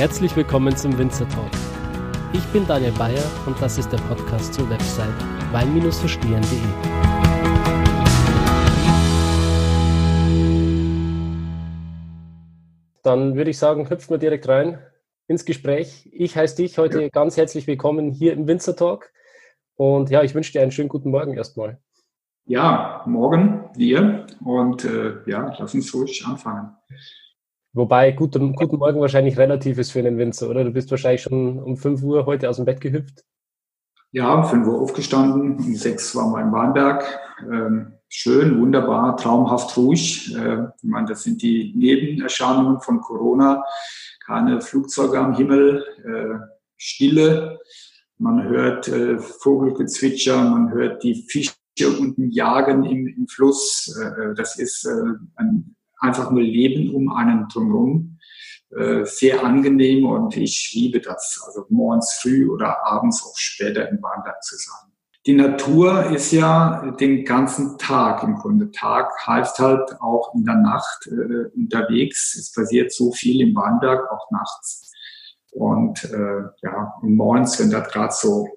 Herzlich willkommen zum Winzer Talk. Ich bin Daniel Bayer und das ist der Podcast zur Website wein-verstehen.de. Dann würde ich sagen, hüpfen wir direkt rein ins Gespräch. Ich heiße dich heute ja. ganz herzlich willkommen hier im Winzer Talk. Und ja, ich wünsche dir einen schönen guten Morgen erstmal. Ja, morgen dir. Und äh, ja, lass uns ruhig anfangen. Wobei guten, guten Morgen wahrscheinlich relativ ist für einen Winzer, oder? Du bist wahrscheinlich schon um 5 Uhr heute aus dem Bett gehüpft. Ja, um 5 Uhr aufgestanden, um 6 waren wir in Warnberg. Ähm, schön, wunderbar, traumhaft ruhig. Äh, ich meine, das sind die Nebenerscheinungen von Corona. Keine Flugzeuge am Himmel, äh, Stille. Man hört äh, Vogelgezwitscher, man hört die Fische unten jagen im, im Fluss. Äh, das ist äh, ein einfach nur Leben um einen drumherum. Äh, sehr angenehm und ich liebe das. Also morgens früh oder abends auch später im Wandern zu sein. Die Natur ist ja den ganzen Tag im Grunde. Tag heißt halt auch in der Nacht äh, unterwegs. Es passiert so viel im Weinberg, auch nachts. Und äh, ja, und morgens, wenn das gerade so,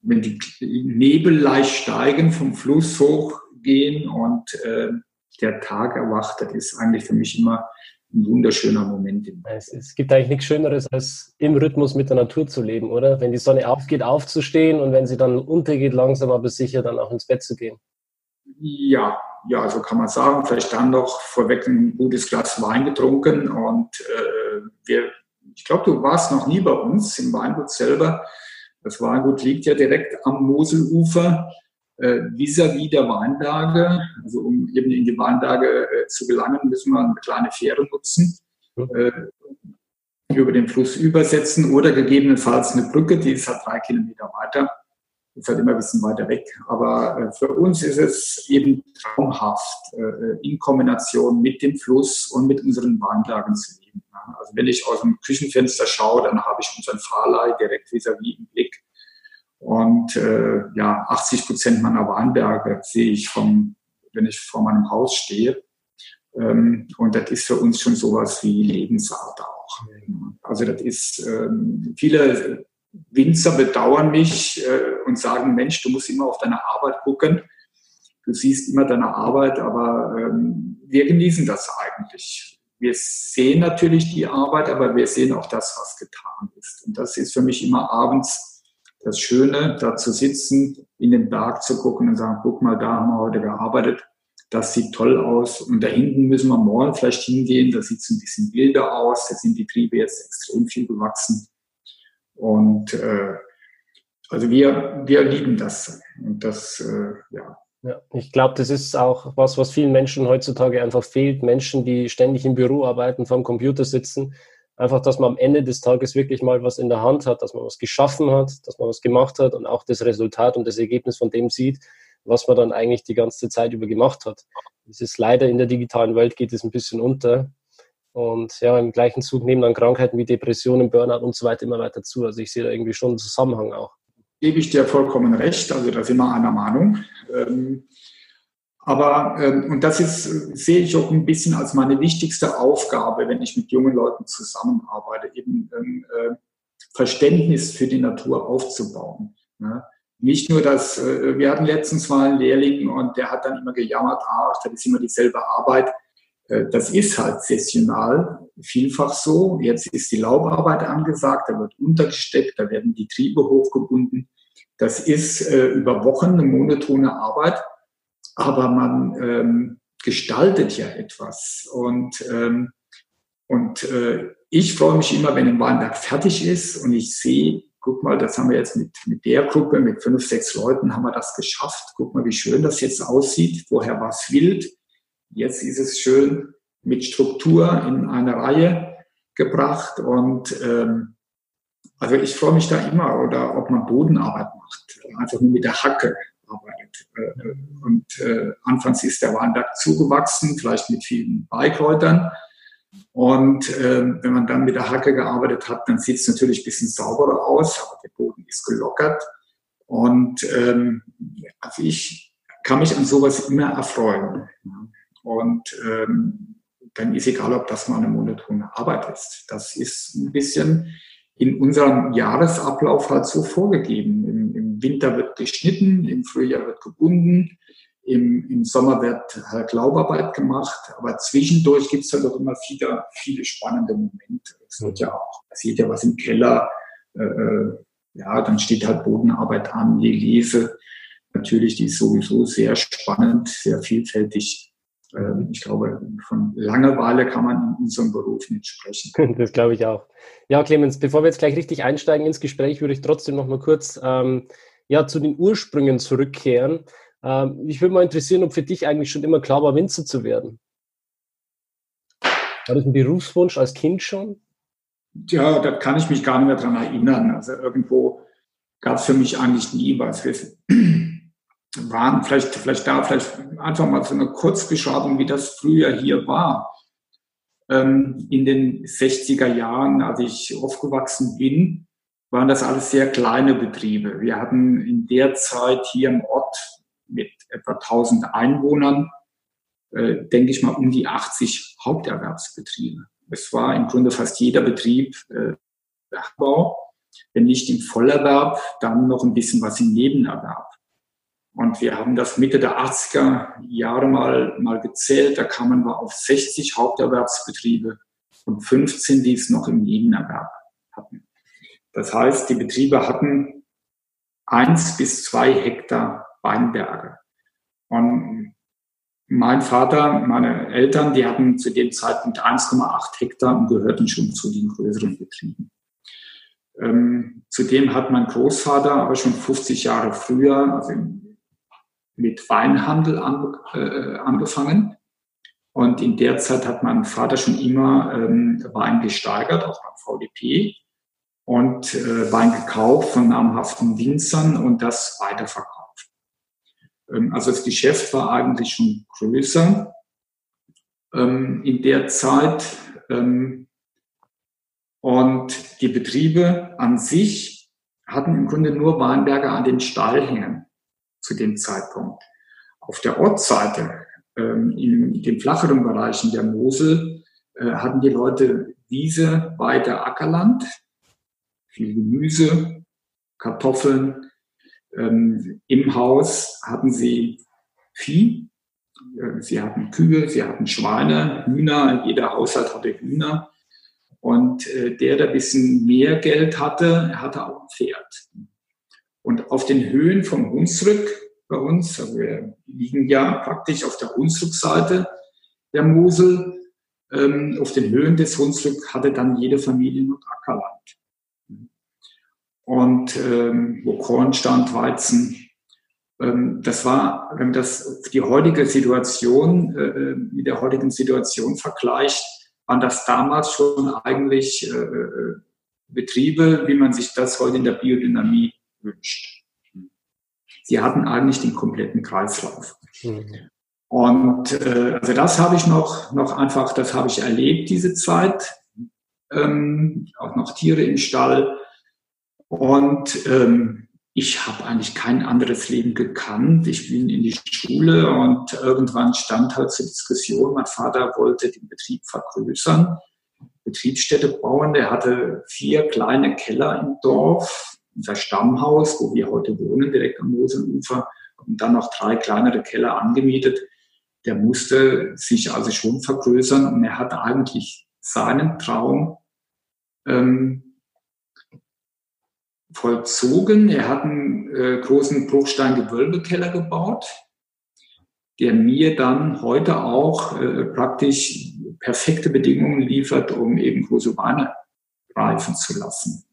wenn die Nebel leicht steigen, vom Fluss hochgehen und äh, der Tag erwacht, das ist eigentlich für mich immer ein wunderschöner Moment. Es, es, gibt eigentlich nichts Schöneres, als im Rhythmus mit der Natur zu leben, oder? Wenn die Sonne aufgeht, aufzustehen und wenn sie dann untergeht, langsam aber sicher dann auch ins Bett zu gehen. Ja, ja, so kann man sagen. Vielleicht dann noch vorweg ein gutes Glas Wein getrunken und äh, wir, ich glaube, du warst noch nie bei uns im Weingut selber. Das Weingut liegt ja direkt am Moselufer äh, vis-à-vis der Weinlage. Also um eben in die Weinlage äh, zu gelangen, müssen wir eine kleine Fähre nutzen, äh, über den Fluss übersetzen oder gegebenenfalls eine Brücke, die ist halt drei Kilometer weiter. Ist halt immer ein bisschen weiter weg. Aber für uns ist es eben traumhaft, in Kombination mit dem Fluss und mit unseren Weinlagen zu leben. Also wenn ich aus dem Küchenfenster schaue, dann habe ich unseren Fahrlei direkt vis-à-vis -vis im Blick. Und äh, ja, 80 Prozent meiner Weinberge sehe ich vom, wenn ich vor meinem Haus stehe. Ähm, und das ist für uns schon sowas wie Lebensart auch. Also das ist, ähm, viele Winzer bedauern mich äh, und sagen, Mensch, du musst immer auf deine Arbeit gucken. Du siehst immer deine Arbeit, aber ähm, wir genießen das eigentlich. Wir sehen natürlich die Arbeit, aber wir sehen auch das, was getan ist. Und das ist für mich immer abends das Schöne, da zu sitzen, in den Berg zu gucken und sagen, guck mal, da haben wir heute gearbeitet, das sieht toll aus. Und da hinten müssen wir morgen vielleicht hingehen, da sieht es ein bisschen wilder aus, da sind die Triebe jetzt extrem viel gewachsen. Und äh, also wir, wir lieben das. Und das, äh, ja. Ja, ich glaube, das ist auch was, was vielen Menschen heutzutage einfach fehlt. Menschen, die ständig im Büro arbeiten, vorm Computer sitzen, Einfach, dass man am Ende des Tages wirklich mal was in der Hand hat, dass man was geschaffen hat, dass man was gemacht hat und auch das Resultat und das Ergebnis von dem sieht, was man dann eigentlich die ganze Zeit über gemacht hat. Das ist leider in der digitalen Welt geht es ein bisschen unter. Und ja, im gleichen Zug nehmen dann Krankheiten wie Depressionen, Burnout und so weiter immer weiter zu. Also ich sehe da irgendwie schon einen Zusammenhang auch. Gebe ich dir vollkommen recht. Also da sind wir einer Meinung. Ähm, aber, ähm, und das ist, sehe ich auch ein bisschen als meine wichtigste Aufgabe, wenn ich mit jungen Leuten zusammenarbeite, eben ähm, äh, Verständnis für die Natur aufzubauen. Ne? Nicht nur, dass äh, wir hatten letztens mal einen Lehrling und der hat dann immer gejammert, ach, das ist immer dieselbe Arbeit. Äh, das ist halt sessional vielfach so. Jetzt ist die Laubarbeit angesagt, da wird untergesteckt, da werden die Triebe hochgebunden. Das ist äh, über Wochen eine monotone Arbeit aber man ähm, gestaltet ja etwas. Und, ähm, und äh, ich freue mich immer, wenn ein Weinberg fertig ist und ich sehe, guck mal, das haben wir jetzt mit, mit der Gruppe, mit fünf, sechs Leuten haben wir das geschafft. Guck mal, wie schön das jetzt aussieht. Vorher war es wild. Jetzt ist es schön mit Struktur in eine Reihe gebracht. Und ähm, also ich freue mich da immer, oder ob man Bodenarbeit macht, einfach nur mit der Hacke arbeitet. Äh, und äh, anfangs ist der Weinberg zugewachsen, vielleicht mit vielen Beikräutern. Und äh, wenn man dann mit der Hacke gearbeitet hat, dann sieht es natürlich ein bisschen sauberer aus, aber der Boden ist gelockert. Und ähm, also ich kann mich an sowas immer erfreuen. Und ähm, dann ist egal, ob das mal eine monotone Arbeit ist. Das ist ein bisschen in unserem Jahresablauf halt so vorgegeben. Im, im Winter wird geschnitten, im Frühjahr wird gebunden, im, im Sommer wird halt Laubarbeit gemacht, aber zwischendurch gibt es halt auch immer viele, viele spannende Momente. Es wird ja auch, passiert ja was im Keller, äh, äh, ja, dann steht halt Bodenarbeit an, die Lese. Natürlich, die ist sowieso sehr spannend, sehr vielfältig. Ähm, ich glaube, von Langeweile kann man in unserem Beruf nicht sprechen. Das glaube ich auch. Ja, Clemens, bevor wir jetzt gleich richtig einsteigen ins Gespräch, würde ich trotzdem noch mal kurz ähm, ja, zu den Ursprüngen zurückkehren. Ähm, mich würde mal interessieren, ob für dich eigentlich schon immer klar war, Winzer zu werden. War das ein Berufswunsch als Kind schon? Ja, da kann ich mich gar nicht mehr dran erinnern. Also irgendwo gab es für mich eigentlich nie was. Waren vielleicht, vielleicht da, vielleicht einfach mal so eine Kurzbeschreibung, wie das früher hier war. Ähm, in den 60er Jahren, als ich aufgewachsen bin, waren das alles sehr kleine Betriebe. Wir hatten in der Zeit hier im Ort mit etwa 1000 Einwohnern, äh, denke ich mal, um die 80 Haupterwerbsbetriebe. Es war im Grunde fast jeder Betrieb äh, Bergbau, wenn nicht im Vollerwerb, dann noch ein bisschen was im Nebenerwerb. Und wir haben das Mitte der 80er Jahre mal, mal gezählt. Da kamen wir auf 60 Haupterwerbsbetriebe und 15, die es noch im Nebenerwerb hatten. Das heißt, die Betriebe hatten eins bis zwei Hektar Weinberge. Und mein Vater, meine Eltern, die hatten zu dem Zeitpunkt 1,8 Hektar und gehörten schon zu den größeren Betrieben. Ähm, zudem hat mein Großvater aber schon 50 Jahre früher, also mit Weinhandel an, äh, angefangen. Und in der Zeit hat mein Vater schon immer ähm, Wein gesteigert, auch beim VDP, und äh, Wein gekauft von namhaften Winzern und das weiterverkauft. Ähm, also das Geschäft war eigentlich schon größer ähm, in der Zeit. Ähm, und die Betriebe an sich hatten im Grunde nur Weinberger an den Stallhängen zu dem Zeitpunkt. Auf der Ortsseite, ähm, in den flacheren Bereichen der Mosel, äh, hatten die Leute Wiese, Weide, Ackerland, viel Gemüse, Kartoffeln. Ähm, Im Haus hatten sie Vieh, äh, sie hatten Kühe, sie hatten Schweine, Hühner, jeder Haushalt hatte Hühner. Und äh, der, der ein bisschen mehr Geld hatte, hatte auch ein Pferd. Und auf den Höhen vom Hunsrück bei uns, also wir liegen ja praktisch auf der Hunsrückseite der Mosel, ähm, auf den Höhen des Hunsrück hatte dann jede Familie noch Ackerland. Und ähm, wo Korn stand, Weizen, ähm, das war, wenn das die heutige Situation äh, mit der heutigen Situation vergleicht, waren das damals schon eigentlich äh, äh Betriebe, wie man sich das heute in der Biodynamie wünscht. Sie hatten eigentlich den kompletten Kreislauf. Mhm. Und äh, also das habe ich noch, noch einfach, das habe ich erlebt, diese Zeit. Ähm, auch noch Tiere im Stall. Und ähm, ich habe eigentlich kein anderes Leben gekannt. Ich bin in die Schule und irgendwann stand halt zur Diskussion, mein Vater wollte den Betrieb vergrößern, Betriebsstätte bauen. Der hatte vier kleine Keller im Dorf, unser Stammhaus, wo wir heute wohnen, direkt am Moselufer, und dann noch drei kleinere Keller angemietet. Der musste sich also schon vergrößern und er hatte eigentlich seinen Traum ähm, vollzogen. Er hat einen äh, großen Bruchstein-Gewölbekeller gebaut, der mir dann heute auch äh, praktisch perfekte Bedingungen liefert, um eben große Weine reifen zu lassen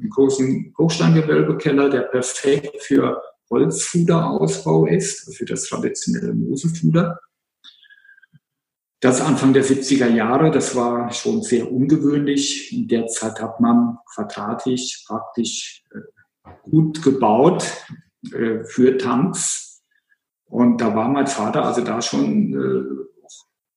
einen großen Hochsteingewölbekeller, der perfekt für Holzfuderausbau ist, für das traditionelle Mosefuder. Das Anfang der 70er Jahre, das war schon sehr ungewöhnlich. In der Zeit hat man quadratisch praktisch äh, gut gebaut äh, für Tanks. Und da war mein Vater also da schon äh,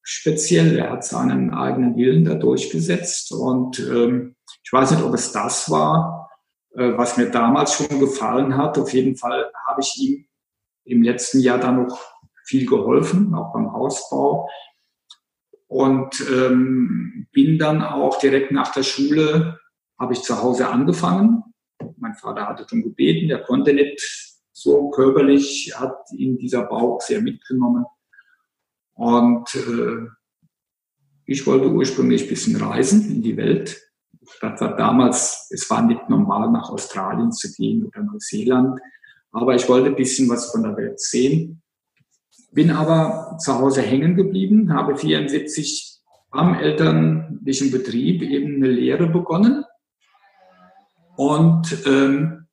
speziell. Er hat seinen eigenen Willen da durchgesetzt und ähm, ich weiß nicht, ob es das war, äh, was mir damals schon gefallen hat. Auf jeden Fall habe ich ihm im letzten Jahr dann noch viel geholfen, auch beim Hausbau. und ähm, bin dann auch direkt nach der Schule, habe ich zu Hause angefangen. Mein Vater hatte schon gebeten, der konnte nicht so körperlich, hat ihn dieser Bauch sehr mitgenommen. Und äh, ich wollte ursprünglich ein bisschen reisen in die Welt. Das war damals, es war nicht normal, nach Australien zu gehen oder Neuseeland. Aber ich wollte ein bisschen was von der Welt sehen. Bin aber zu Hause hängen geblieben, habe 74 am elterlichen Betrieb eben eine Lehre begonnen. Und, ähm,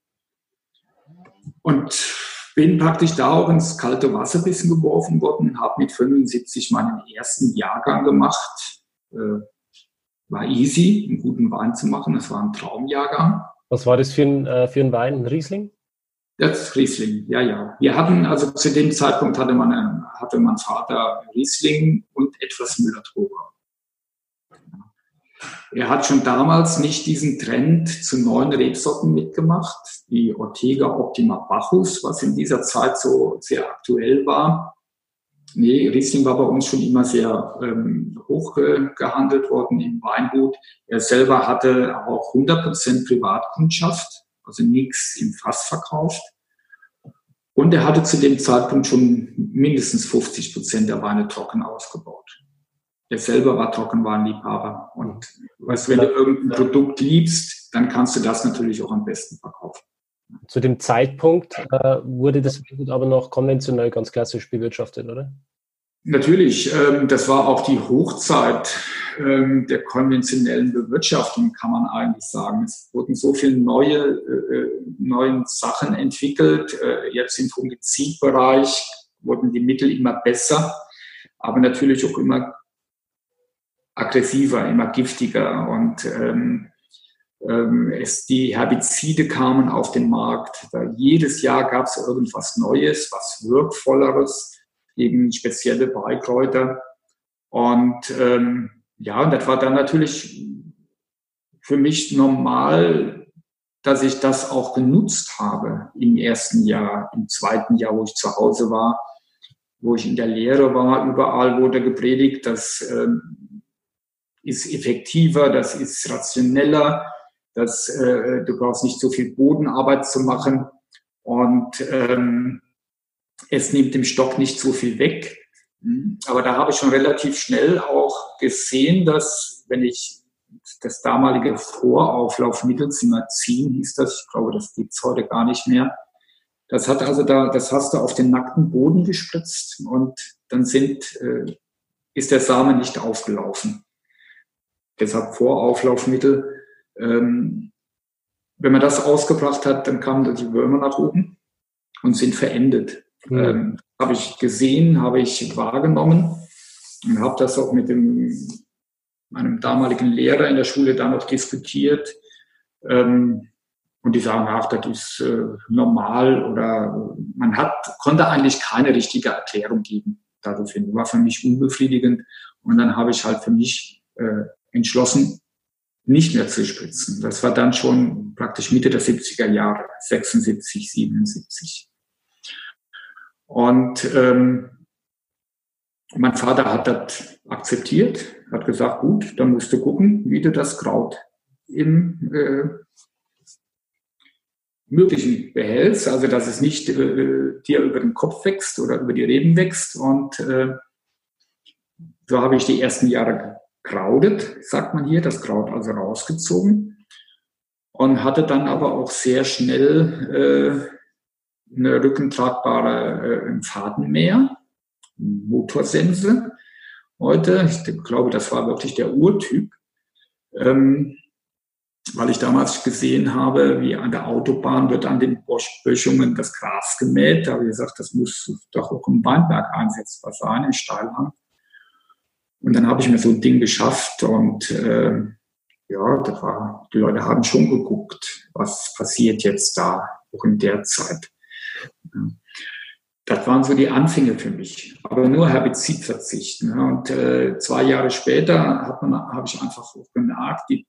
und bin praktisch da auch ins kalte Wasser ein bisschen geworfen worden, habe mit 75 meinen ersten Jahrgang gemacht. Äh, war easy, einen guten Wein zu machen. Das war ein Traumjahrgang. Was war das für ein, äh, für ein Wein? Ein Riesling? Das ist Riesling, ja, ja. Wir hatten, also zu dem Zeitpunkt hatte, man, hatte mein Vater Riesling und etwas Müller-Thurgau. Er hat schon damals nicht diesen Trend zu neuen Rebsorten mitgemacht, die Ortega Optima Bacchus, was in dieser Zeit so sehr aktuell war. Nee, Riesling war bei uns schon immer sehr ähm, hoch äh, gehandelt worden im Weingut. Er selber hatte auch 100% Privatkundschaft, also nichts im Fass verkauft. Und er hatte zu dem Zeitpunkt schon mindestens 50% der Weine trocken ausgebaut. Er selber war Trockenwarenliebhaber. Und weißt, wenn du irgendein Produkt liebst, dann kannst du das natürlich auch am besten verkaufen. Zu dem Zeitpunkt äh, wurde das Weingut aber noch konventionell ganz klassisch bewirtschaftet, oder? Natürlich, ähm, das war auch die Hochzeit ähm, der konventionellen Bewirtschaftung, kann man eigentlich sagen. Es wurden so viele neue, äh, neue Sachen entwickelt. Äh, jetzt im Fungizidbereich wurden die Mittel immer besser, aber natürlich auch immer aggressiver, immer giftiger und ähm, es, die Herbizide kamen auf den Markt. Da jedes Jahr gab es irgendwas Neues, was wirkvolleres, eben spezielle Beikräuter. Und ähm, ja, und das war dann natürlich für mich normal, dass ich das auch genutzt habe im ersten Jahr, im zweiten Jahr, wo ich zu Hause war, wo ich in der Lehre war. Überall wurde gepredigt, das ähm, ist effektiver, das ist rationeller dass äh, du brauchst nicht so viel Bodenarbeit zu machen und ähm, es nimmt dem Stock nicht so viel weg. Hm, aber da habe ich schon relativ schnell auch gesehen, dass wenn ich das damalige Vorauflaufmittelzimmer ziehen hieß das, ich glaube, das gibt's heute gar nicht mehr. Das hat also da, das hast du auf den nackten Boden gespritzt und dann sind, äh, ist der Samen nicht aufgelaufen. Deshalb Vorauflaufmittel ähm, wenn man das ausgebracht hat, dann kamen die Würmer nach oben und sind verendet. Mhm. Ähm, habe ich gesehen, habe ich wahrgenommen und habe das auch mit dem, meinem damaligen Lehrer in der Schule dann noch diskutiert. Ähm, und die sagen, ach, das ist äh, normal oder man hat, konnte eigentlich keine richtige Erklärung geben daraufhin. War für mich unbefriedigend. Und dann habe ich halt für mich äh, entschlossen, nicht mehr zu spritzen. Das war dann schon praktisch Mitte der 70er Jahre, 76, 77. Und ähm, mein Vater hat das akzeptiert, hat gesagt, gut, dann musst du gucken, wie du das Kraut im äh, Möglichen behältst, also dass es nicht äh, dir über den Kopf wächst oder über die Reben wächst. Und äh, so habe ich die ersten Jahre krautet, sagt man hier, das Kraut also rausgezogen und hatte dann aber auch sehr schnell äh, eine rückentragbare äh, Fadenmäher, Motorsense. Heute, ich glaube, das war wirklich der Urtyp, ähm, weil ich damals gesehen habe, wie an der Autobahn wird an den Böschungen das Gras gemäht. Da habe ich gesagt, das muss doch auch im Weinberg einsetzbar sein, im Steilhang. Und dann habe ich mir so ein Ding geschafft und äh, ja, da war, die Leute haben schon geguckt, was passiert jetzt da, auch in der Zeit. Das waren so die Anfänge für mich, aber nur Herbizidverzicht. Ne? Und äh, zwei Jahre später habe ich einfach auch gemerkt, die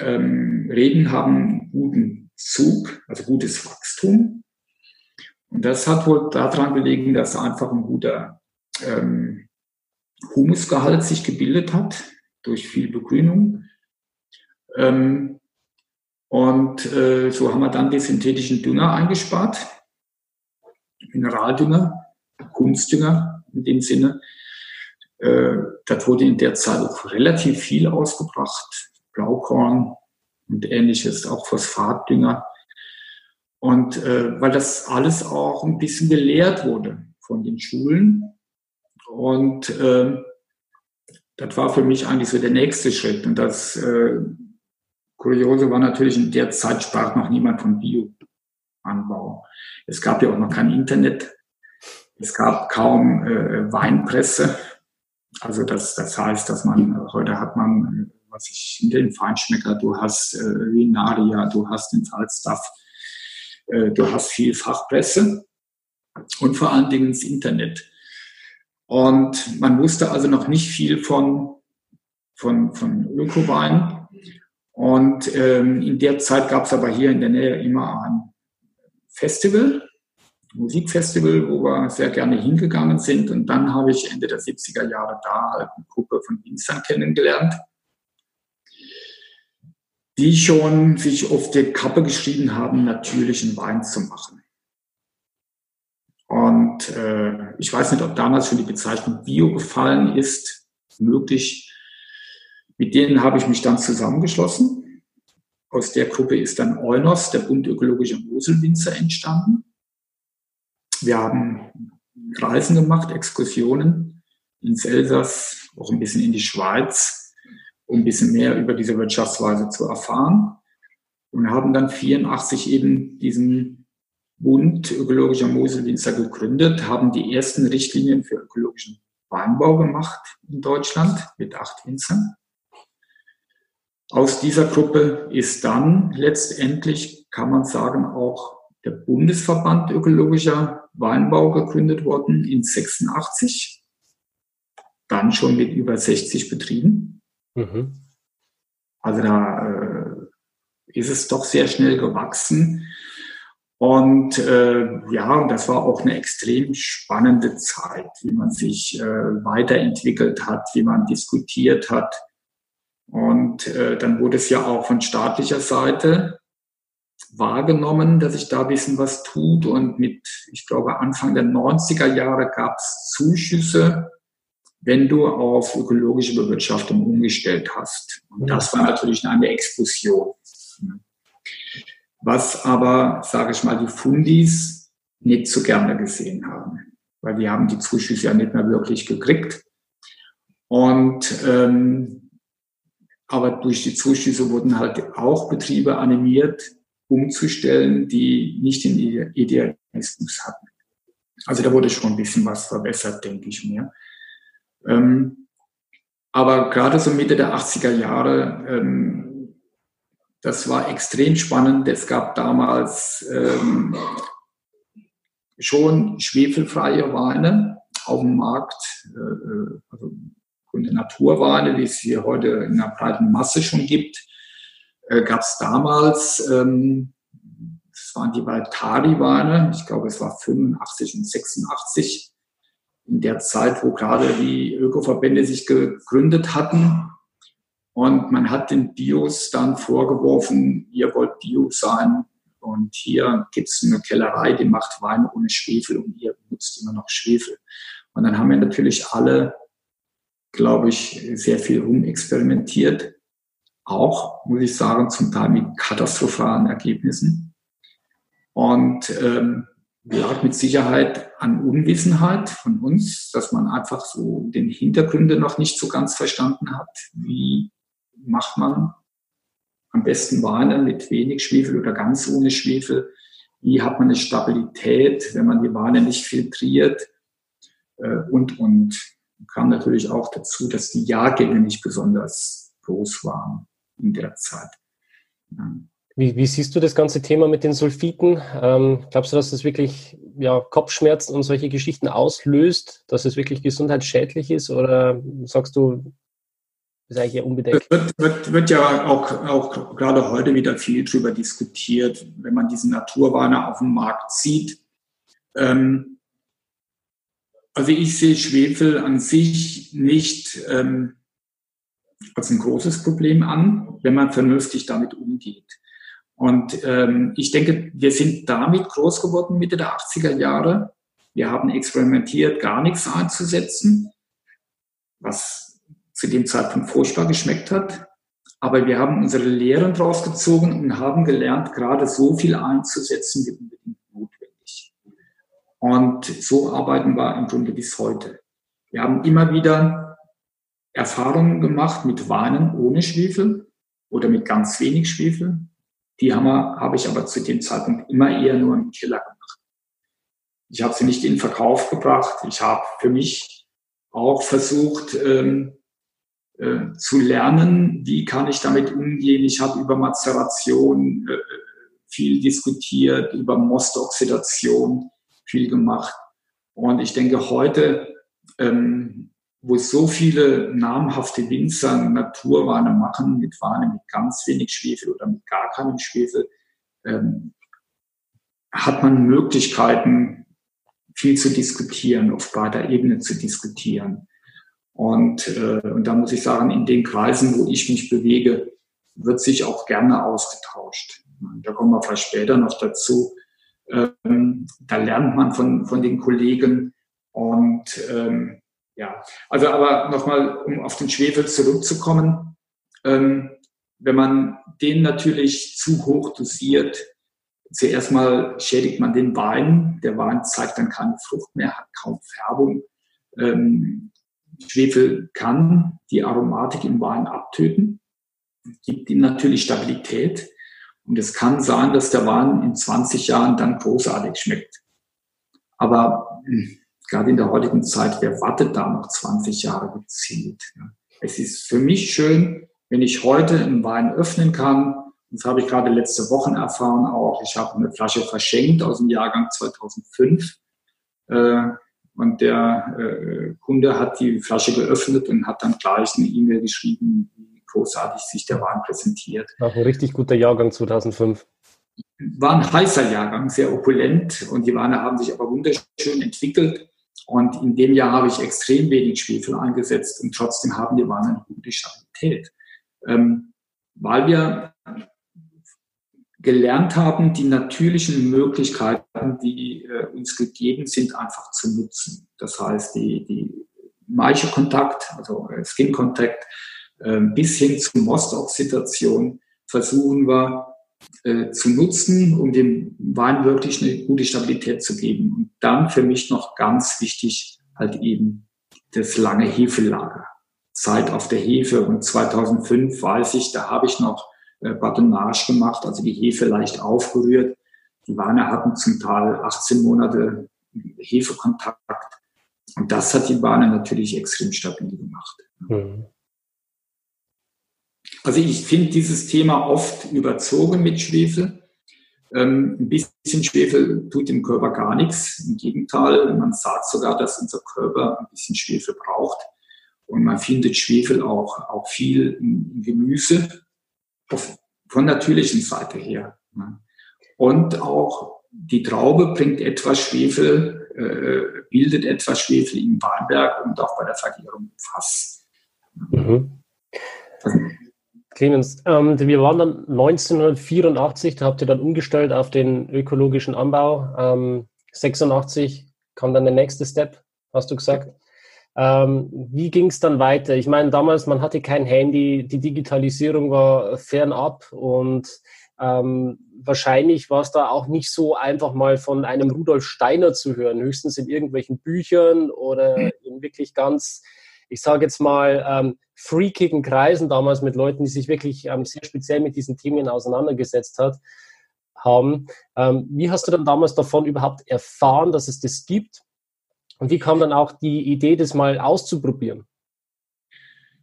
ähm, Reben haben guten Zug, also gutes Wachstum. Und das hat wohl daran gelegen, dass einfach ein guter ähm, Humusgehalt sich gebildet hat durch viel Begrünung. Ähm, und äh, so haben wir dann die synthetischen Dünger eingespart, Mineraldünger, Kunstdünger in dem Sinne. Äh, das wurde in der Zeit auch relativ viel ausgebracht, Blaukorn und ähnliches, auch Phosphatdünger. Und äh, weil das alles auch ein bisschen gelehrt wurde von den Schulen. Und äh, das war für mich eigentlich so der nächste Schritt. Und das äh, Kuriose war natürlich, in der Zeit sprach noch niemand von Bioanbau. Es gab ja auch noch kein Internet. Es gab kaum äh, Weinpresse. Also das, das heißt, dass man, heute hat man, was ich, den Feinschmecker, du hast äh, Vinaria, du hast den Falstaff, äh, du hast viel Fachpresse und vor allen Dingen das Internet. Und man wusste also noch nicht viel von, von, von Ökowein. Und ähm, in der Zeit gab es aber hier in der Nähe immer ein Festival, Musikfestival, wo wir sehr gerne hingegangen sind. Und dann habe ich Ende der 70er Jahre da halt eine Gruppe von Winzern kennengelernt, die schon sich auf die Kappe geschrieben haben, natürlichen Wein zu machen. Und äh, ich weiß nicht, ob damals schon die Bezeichnung Bio gefallen ist, möglich. Mit denen habe ich mich dann zusammengeschlossen. Aus der Gruppe ist dann Eunos, der Bund ökologischer Moselwinzer, entstanden. Wir haben Reisen gemacht, Exkursionen ins Elsass, auch ein bisschen in die Schweiz, um ein bisschen mehr über diese Wirtschaftsweise zu erfahren. Und haben dann 84 eben diesen Bund ökologischer Moselwinzer gegründet, haben die ersten Richtlinien für ökologischen Weinbau gemacht in Deutschland mit acht Winzern. Aus dieser Gruppe ist dann letztendlich, kann man sagen, auch der Bundesverband ökologischer Weinbau gegründet worden in 86. Dann schon mit über 60 Betrieben. Mhm. Also da äh, ist es doch sehr schnell gewachsen. Und äh, ja, das war auch eine extrem spannende Zeit, wie man sich äh, weiterentwickelt hat, wie man diskutiert hat. Und äh, dann wurde es ja auch von staatlicher Seite wahrgenommen, dass sich da ein bisschen was tut. Und mit, ich glaube, Anfang der 90er Jahre gab es Zuschüsse, wenn du auf ökologische Bewirtschaftung umgestellt hast. Und das war natürlich eine Explosion was aber, sage ich mal, die Fundis nicht so gerne gesehen haben, weil die haben die Zuschüsse ja nicht mehr wirklich gekriegt. Und ähm, aber durch die Zuschüsse wurden halt auch Betriebe animiert, umzustellen, die nicht den Idealismus hatten. Also da wurde schon ein bisschen was verbessert, denke ich mir. Ähm, aber gerade so Mitte der 80er Jahre ähm, das war extrem spannend. Es gab damals ähm, schon schwefelfreie Weine auf dem Markt, äh, also Naturweine, die es hier heute in einer breiten Masse schon gibt, äh, gab es damals, ähm, das waren die Valtari-Weine, ich glaube es war 85 und 86, in der Zeit, wo gerade die Ökoverbände sich gegründet hatten und man hat den Bios dann vorgeworfen, ihr wollt Bio sein. Und hier gibt es eine Kellerei, die macht Wein ohne Schwefel und ihr benutzt immer noch Schwefel. Und dann haben wir natürlich alle, glaube ich, sehr viel rumexperimentiert. Auch, muss ich sagen, zum Teil mit katastrophalen Ergebnissen. Und ähm, lag mit Sicherheit an Unwissenheit von uns, dass man einfach so den Hintergründe noch nicht so ganz verstanden hat, wie macht man am besten Weine mit wenig Schwefel oder ganz ohne Schwefel? Wie hat man eine Stabilität, wenn man die Weine nicht filtriert? Äh, und, und kam natürlich auch dazu, dass die Jahrgänge nicht besonders groß waren in der Zeit. Wie, wie, siehst du das ganze Thema mit den Sulfiten? Ähm, glaubst du, dass das wirklich ja, Kopfschmerzen und solche Geschichten auslöst, dass es wirklich gesundheitsschädlich ist? Oder sagst du, ist eigentlich eher unbedeckt. Wird, wird, wird ja auch, auch gerade heute wieder viel drüber diskutiert, wenn man diesen Naturweine auf dem Markt sieht. Ähm, Also ich sehe Schwefel an sich nicht ähm, als ein großes Problem an, wenn man vernünftig damit umgeht. Und ähm, ich denke, wir sind damit groß geworden Mitte der 80er Jahre. Wir haben experimentiert, gar nichts einzusetzen, was zu dem Zeitpunkt furchtbar geschmeckt hat. Aber wir haben unsere Lehren draus gezogen und haben gelernt, gerade so viel einzusetzen wie unbedingt notwendig. Und so arbeiten wir im Grunde bis heute. Wir haben immer wieder Erfahrungen gemacht mit Weinen ohne Schwefel oder mit ganz wenig Schwefel. Die wir, habe ich aber zu dem Zeitpunkt immer eher nur im Keller gemacht. Ich habe sie nicht in den Verkauf gebracht. Ich habe für mich auch versucht ähm, äh, zu lernen, wie kann ich damit umgehen. Ich habe über Mazeration äh, viel diskutiert, über Mostoxidation viel gemacht. Und ich denke, heute ähm, wo so viele namhafte Winzer Naturweine machen, mit Weine mit ganz wenig Schwefel oder mit gar keinem Schwefel, ähm, hat man Möglichkeiten, viel zu diskutieren, auf breiter Ebene zu diskutieren. Und, äh, und da muss ich sagen, in den Kreisen, wo ich mich bewege, wird sich auch gerne ausgetauscht. Da kommen wir vielleicht später noch dazu. Ähm, da lernt man von, von den Kollegen und ähm, ja, also aber nochmal, um auf den Schwefel zurückzukommen, ähm, wenn man den natürlich zu hoch dosiert, zuerst mal schädigt man den Wein. Der Wein zeigt dann keine Frucht mehr, hat kaum Färbung. Ähm, Schwefel kann die Aromatik im Wein abtöten, gibt ihm natürlich Stabilität. Und es kann sein, dass der Wein in 20 Jahren dann großartig schmeckt. Aber hm, gerade in der heutigen Zeit, wer wartet da noch 20 Jahre gezielt? Es ist für mich schön, wenn ich heute einen Wein öffnen kann. Das habe ich gerade letzte Wochen erfahren auch. Ich habe eine Flasche verschenkt aus dem Jahrgang 2005. Äh, und der äh, Kunde hat die Flasche geöffnet und hat dann gleich eine E-Mail geschrieben, wie großartig sich der Wein präsentiert. Auch ein richtig guter Jahrgang 2005 war ein heißer Jahrgang, sehr opulent und die Weine haben sich aber wunderschön entwickelt. Und in dem Jahr habe ich extrem wenig Schwefel eingesetzt und trotzdem haben die Weine eine gute Stabilität. Ähm, weil wir gelernt haben, die natürlichen Möglichkeiten, die äh, uns gegeben sind, einfach zu nutzen. Das heißt, die, die Maische-Kontakt, also äh, Skin-Kontakt, äh, bis hin zur Mostoxidation versuchen wir äh, zu nutzen, um dem Wein wirklich eine gute Stabilität zu geben. Und dann für mich noch ganz wichtig halt eben das lange Hefelager. Zeit auf der Hefe. Und 2005 weiß ich, da habe ich noch äh, Batonnage gemacht, also die Hefe leicht aufgerührt. Die Weine hatten zum Teil 18 Monate Hefekontakt. Und das hat die Weine natürlich extrem stabil gemacht. Mhm. Also ich finde dieses Thema oft überzogen mit Schwefel. Ähm, ein bisschen Schwefel tut dem Körper gar nichts. Im Gegenteil, man sagt sogar, dass unser Körper ein bisschen Schwefel braucht. Und man findet Schwefel auch, auch viel im Gemüse auf, von natürlichen Seite her. Ne? Und auch die Traube bringt etwas Schwefel, äh, bildet etwas Schwefel im Weinberg und auch bei der Vergärung im Fass. Mhm. Clemens, ähm, wir waren dann 1984, da habt ihr dann umgestellt auf den ökologischen Anbau. Ähm, 86 kam dann der nächste Step, hast du gesagt. Ähm, wie ging es dann weiter? Ich meine, damals, man hatte kein Handy, die Digitalisierung war fernab und ähm, wahrscheinlich war es da auch nicht so einfach mal von einem Rudolf Steiner zu hören, höchstens in irgendwelchen Büchern oder in wirklich ganz ich sage jetzt mal, ähm, freakigen Kreisen damals mit Leuten, die sich wirklich ähm, sehr speziell mit diesen Themen auseinandergesetzt hat, haben. Ähm, wie hast du dann damals davon überhaupt erfahren, dass es das gibt? Und wie kam dann auch die Idee, das mal auszuprobieren?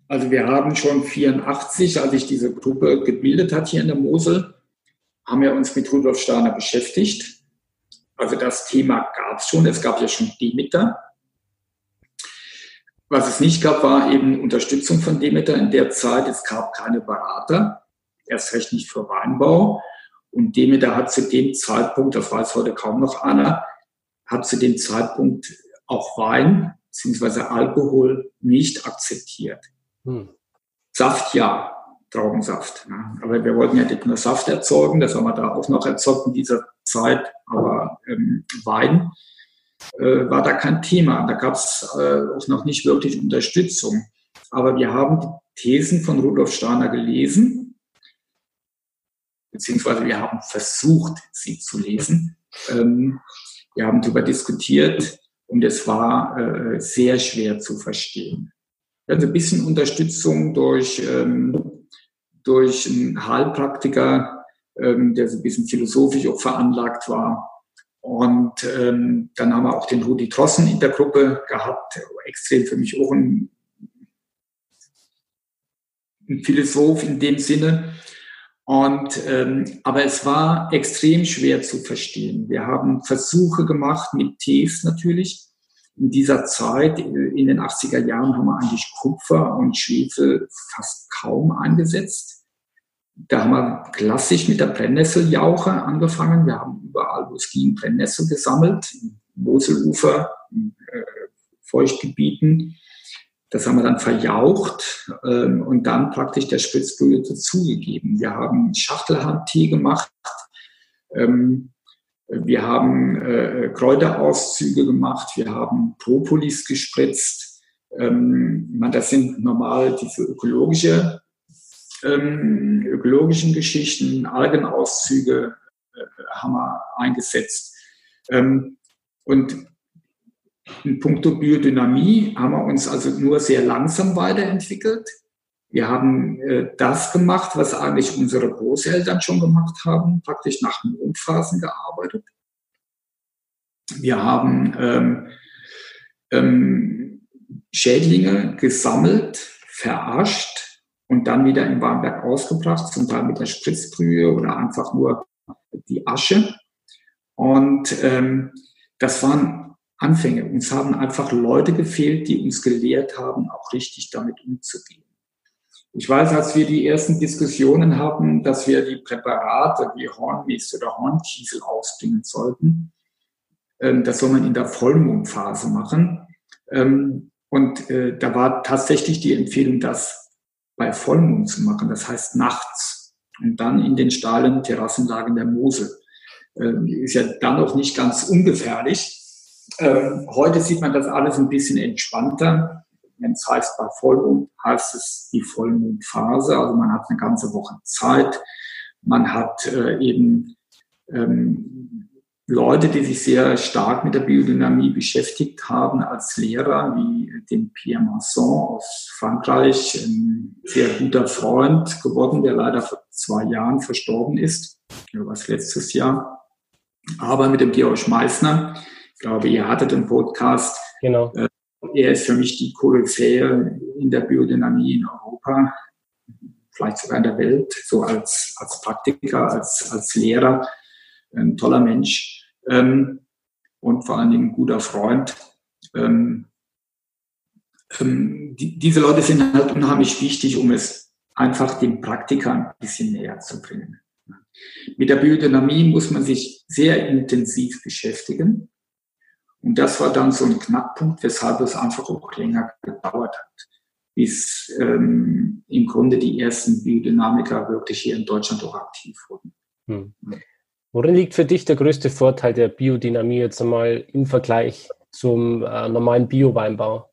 Also wir haben schon 84, als ich diese Gruppe gebildet hat hier in der Mosel, haben wir uns mit Rudolf Steiner beschäftigt. Also das Thema gab es schon. Es gab ja schon Demeter. Was es nicht gab, war eben Unterstützung von Demeter in der Zeit. Es gab keine Berater, erst recht nicht für Weinbau. Und Demeter hat zu dem Zeitpunkt, das weiß heute kaum noch einer, hat zu dem Zeitpunkt auch Wein bzw. Alkohol nicht akzeptiert. Hm. Saft ja, Traubensaft. Ne? Aber wir wollten ja nicht nur Saft erzeugen, das haben wir da auch noch erzeugt in dieser Zeit, aber ähm, Wein äh, war da kein Thema. Da gab es äh, auch noch nicht wirklich Unterstützung. Aber wir haben die Thesen von Rudolf Steiner gelesen, beziehungsweise wir haben versucht, sie zu lesen. Ähm, wir haben darüber diskutiert und es war äh, sehr schwer zu verstehen. Also ein bisschen Unterstützung durch, ähm, durch einen Heilpraktiker, ähm, der so ein bisschen philosophisch auch veranlagt war. Und ähm, dann haben wir auch den Rudi Trossen in der Gruppe gehabt, extrem für mich auch ein, ein Philosoph in dem Sinne. Und, ähm, aber es war extrem schwer zu verstehen. Wir haben Versuche gemacht mit Tees natürlich. In dieser Zeit, in den 80er Jahren, haben wir eigentlich Kupfer und Schwefel fast kaum eingesetzt. Da haben wir klassisch mit der Brennnessel-Jauche angefangen. Wir haben überall, wo es ging, Brennnessel gesammelt, Moselufer, in äh, Feuchtgebieten. Das haben wir dann verjaucht ähm, und dann praktisch der Spritzbrühe dazugegeben. Wir haben Schachtelhandtee gemacht. Ähm, wir haben äh, Kräuterauszüge gemacht. Wir haben Propolis gespritzt. Ähm, man, das sind normal diese ökologische, ähm, ökologischen Geschichten, Algenauszüge äh, haben wir eingesetzt. Ähm, und in puncto Biodynamie haben wir uns also nur sehr langsam weiterentwickelt. Wir haben äh, das gemacht, was eigentlich unsere Großeltern schon gemacht haben, praktisch nach Mondphasen gearbeitet. Wir haben ähm, ähm, Schädlinge gesammelt, verarscht und dann wieder im Warmberg ausgebracht, zum Teil mit der Spritzbrühe oder einfach nur die Asche. Und ähm, das waren Anfänge. Uns haben einfach Leute gefehlt, die uns gelehrt haben, auch richtig damit umzugehen. Ich weiß, als wir die ersten Diskussionen hatten, dass wir die Präparate wie Hornmist oder Hornkiesel ausbringen sollten, ähm, das soll man in der Vollmondphase machen. Ähm, und äh, da war tatsächlich die Empfehlung, das bei Vollmond zu machen, das heißt nachts und dann in den steilen Terrassenlagen der Mosel. Ähm, ist ja dann auch nicht ganz ungefährlich, ähm, heute sieht man das alles ein bisschen entspannter. Wenn es heißt bei Vollmond, heißt es die Vollmondphase. Also man hat eine ganze Woche Zeit. Man hat äh, eben ähm, Leute, die sich sehr stark mit der Biodynamie beschäftigt haben, als Lehrer, wie den Pierre Masson aus Frankreich, ein sehr guter Freund geworden, der leider vor zwei Jahren verstorben ist, was letztes Jahr. Aber mit dem Georg Meissner, glaube, ihr hattet einen Podcast. Genau. Äh, er ist für mich die Koryphäe in der Biodynamie in Europa, vielleicht sogar in der Welt, so als, als Praktiker, als, als Lehrer, ein toller Mensch ähm, und vor allen Dingen ein guter Freund. Ähm, ähm, die, diese Leute sind halt unheimlich wichtig, um es einfach den Praktikern ein bisschen näher zu bringen. Mit der Biodynamie muss man sich sehr intensiv beschäftigen. Und das war dann so ein Knackpunkt, weshalb es einfach auch länger gedauert hat, bis ähm, im Grunde die ersten Biodynamiker wirklich hier in Deutschland auch aktiv wurden. Hm. Worin liegt für dich der größte Vorteil der Biodynamie jetzt einmal im Vergleich zum äh, normalen Bioweinbau?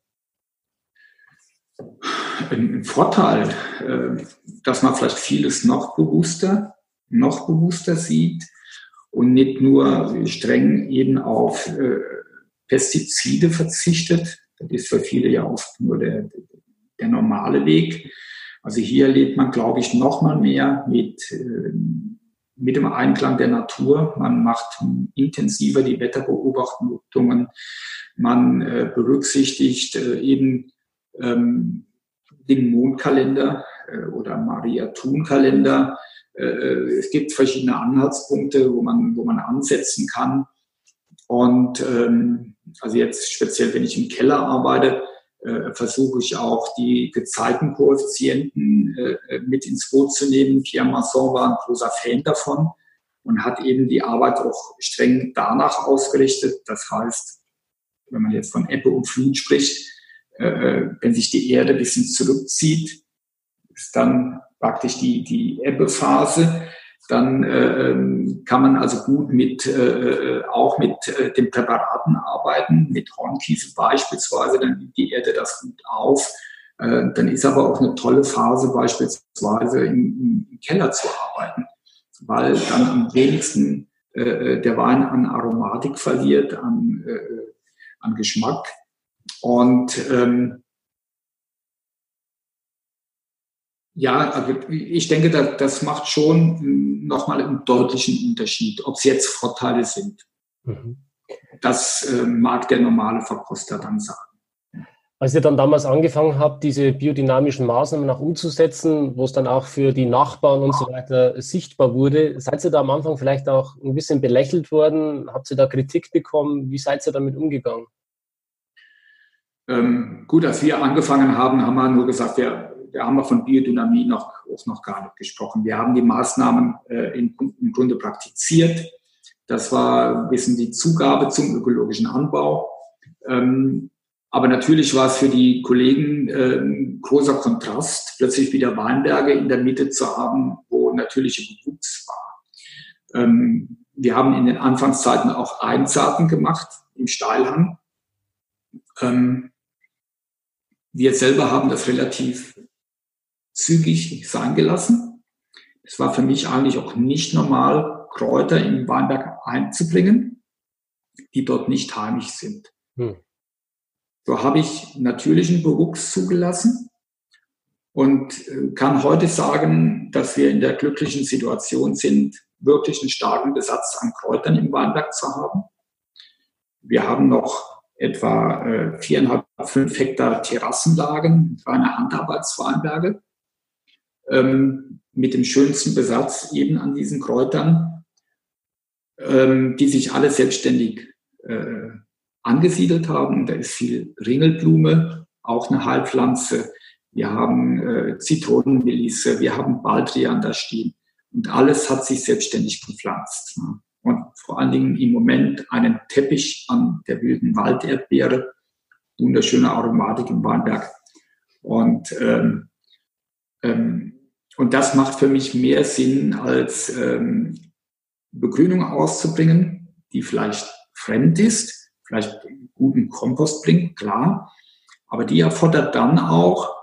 Ein Vorteil, äh, dass man vielleicht vieles noch bewusster, noch bewusster sieht und nicht nur streng eben auf äh, Pestizide verzichtet. Das ist für viele ja oft nur der, der normale Weg. Also hier lebt man, glaube ich, noch mal mehr mit, äh, mit dem Einklang der Natur. Man macht intensiver die Wetterbeobachtungen. Man äh, berücksichtigt äh, eben ähm, den Mondkalender oder Maria-Thun-Kalender. Es gibt verschiedene Anhaltspunkte, wo man, wo man ansetzen kann. Und ähm, also jetzt speziell, wenn ich im Keller arbeite, äh, versuche ich auch die Gezeitenkoeffizienten äh, mit ins Boot zu nehmen. Pierre Masson war ein großer Fan davon und hat eben die Arbeit auch streng danach ausgerichtet. Das heißt, wenn man jetzt von Ebbe und Flut spricht, äh, äh, wenn sich die Erde ein bisschen zurückzieht, ist dann praktisch die, die Ebbephase. Dann äh, ähm, kann man also gut mit, äh, auch mit äh, den Präparaten arbeiten, mit Hornkiesel beispielsweise, dann nimmt die Erde das gut auf. Äh, dann ist aber auch eine tolle Phase beispielsweise im, im Keller zu arbeiten, weil dann am wenigsten äh, der Wein an Aromatik verliert, an, äh, an Geschmack. Und ähm, Ja, also ich denke, das, das macht schon nochmal einen deutlichen Unterschied, ob es jetzt Vorteile sind. Mhm. Das äh, mag der normale Verkoster dann sagen. Als ihr dann damals angefangen habt, diese biodynamischen Maßnahmen auch umzusetzen, wo es dann auch für die Nachbarn und so weiter sichtbar wurde, seid ihr da am Anfang vielleicht auch ein bisschen belächelt worden? Habt ihr da Kritik bekommen? Wie seid ihr damit umgegangen? Ähm, gut, als wir angefangen haben, haben wir nur gesagt, wir da haben wir von Biodynamie noch, auch noch gar nicht gesprochen. Wir haben die Maßnahmen äh, im, im Grunde praktiziert. Das war bisschen die Zugabe zum ökologischen Anbau. Ähm, aber natürlich war es für die Kollegen äh, ein großer Kontrast, plötzlich wieder Weinberge in der Mitte zu haben, wo natürliche Bewuchs war. Ähm, wir haben in den Anfangszeiten auch Einsaaten gemacht im Steilhang. Ähm, wir selber haben das relativ zügig sein gelassen. Es war für mich eigentlich auch nicht normal, Kräuter in Weinberg einzubringen, die dort nicht heimisch sind. Hm. So habe ich natürlichen Bewuchs zugelassen und äh, kann heute sagen, dass wir in der glücklichen Situation sind, wirklich einen starken Besatz an Kräutern im Weinberg zu haben. Wir haben noch etwa äh, viereinhalb, fünf Hektar Terrassenlagen, reine Handarbeitsweinberge ähm, mit dem schönsten Besatz eben an diesen Kräutern, ähm, die sich alle selbstständig äh, angesiedelt haben. Da ist viel Ringelblume, auch eine Heilpflanze. Wir haben äh, Zitronenmelisse, wir haben Baldrian da stehen. Und alles hat sich selbstständig gepflanzt. Ne? Und vor allen Dingen im Moment einen Teppich an der wilden Walderdbeere, wunderschöne Aromatik im Weinberg. Und ähm, und das macht für mich mehr Sinn, als ähm, Begrünung auszubringen, die vielleicht fremd ist, vielleicht guten Kompost bringt, klar. Aber die erfordert dann auch,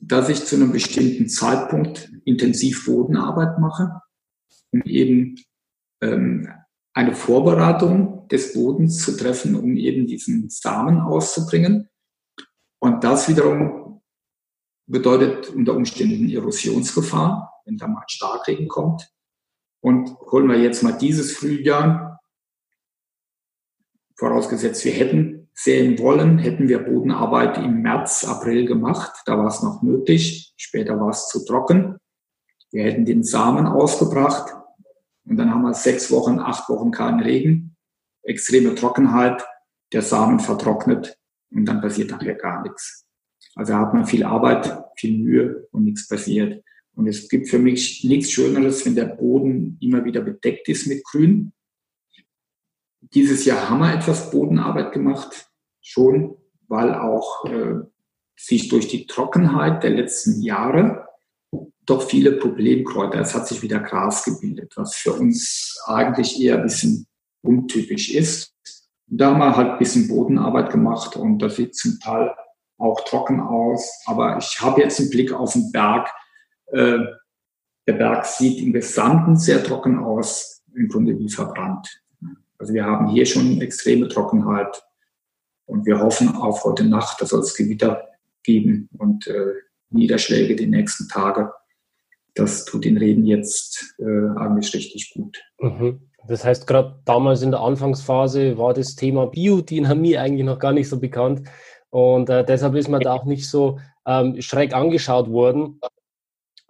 dass ich zu einem bestimmten Zeitpunkt intensiv Bodenarbeit mache, um eben ähm, eine Vorbereitung des Bodens zu treffen, um eben diesen Samen auszubringen. Und das wiederum bedeutet unter Umständen Erosionsgefahr, wenn da mal Starkregen kommt. Und holen wir jetzt mal dieses Frühjahr, vorausgesetzt wir hätten säen wollen, hätten wir Bodenarbeit im März, April gemacht. Da war es noch nötig. Später war es zu trocken. Wir hätten den Samen ausgebracht und dann haben wir sechs Wochen, acht Wochen keinen Regen, extreme Trockenheit, der Samen vertrocknet und dann passiert nachher gar nichts. Also hat man viel Arbeit, viel Mühe und nichts passiert. Und es gibt für mich nichts Schöneres, wenn der Boden immer wieder bedeckt ist mit Grün. Dieses Jahr haben wir etwas Bodenarbeit gemacht, schon, weil auch äh, sich durch die Trockenheit der letzten Jahre doch viele Problemkräuter, es hat sich wieder Gras gebildet, was für uns eigentlich eher ein bisschen untypisch ist. Da haben wir halt ein bisschen Bodenarbeit gemacht und das sieht zum Teil auch trocken aus. Aber ich habe jetzt einen Blick auf den Berg. Äh, der Berg sieht im Gesamten sehr trocken aus, im Grunde wie verbrannt. Also wir haben hier schon extreme Trockenheit und wir hoffen auf heute Nacht, dass es Gewitter geben und äh, Niederschläge die nächsten Tage. Das tut den Reden jetzt äh, eigentlich richtig gut. Mhm. Das heißt, gerade damals in der Anfangsphase war das Thema Biodynamie eigentlich noch gar nicht so bekannt. Und äh, deshalb ist man da auch nicht so ähm, schräg angeschaut worden.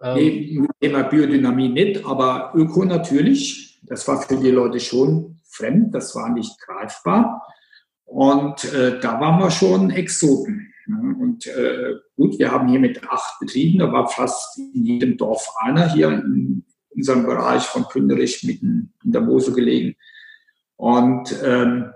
Ähm, Thema Biodynamie nicht, aber Öko natürlich. Das war für die Leute schon fremd, das war nicht greifbar. Und äh, da waren wir schon Exoten. Ne? Und äh, gut, wir haben hier mit acht Betrieben, da war fast in jedem Dorf einer hier in unserem Bereich von Künderich mitten in der Mosel gelegen. Und ähm,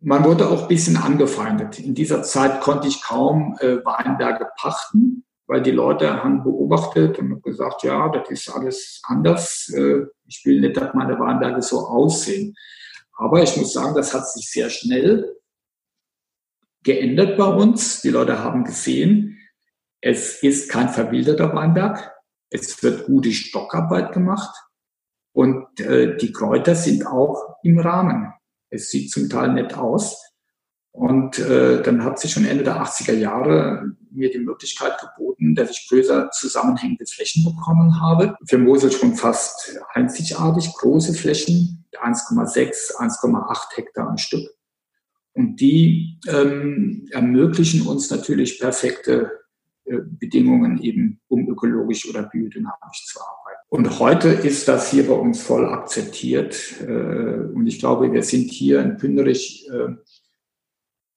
man wurde auch ein bisschen angefeindet. In dieser Zeit konnte ich kaum äh, Weinberge pachten, weil die Leute haben beobachtet und gesagt, ja, das ist alles anders. Äh, ich will nicht, dass meine Weinberge so aussehen. Aber ich muss sagen, das hat sich sehr schnell geändert bei uns. Die Leute haben gesehen, es ist kein verwilderter Weinberg. Es wird gute Stockarbeit gemacht. Und äh, die Kräuter sind auch im Rahmen. Es sieht zum Teil nett aus. Und äh, dann hat sich schon Ende der 80er Jahre mir die Möglichkeit geboten, dass ich größer zusammenhängende Flächen bekommen habe. Für Mosel schon fast einzigartig große Flächen, 1,6, 1,8 Hektar am Stück. Und die ähm, ermöglichen uns natürlich perfekte Bedingungen eben, um ökologisch oder biodynamisch zu arbeiten. Und heute ist das hier bei uns voll akzeptiert. Äh, und ich glaube, wir sind hier in Pünderich äh,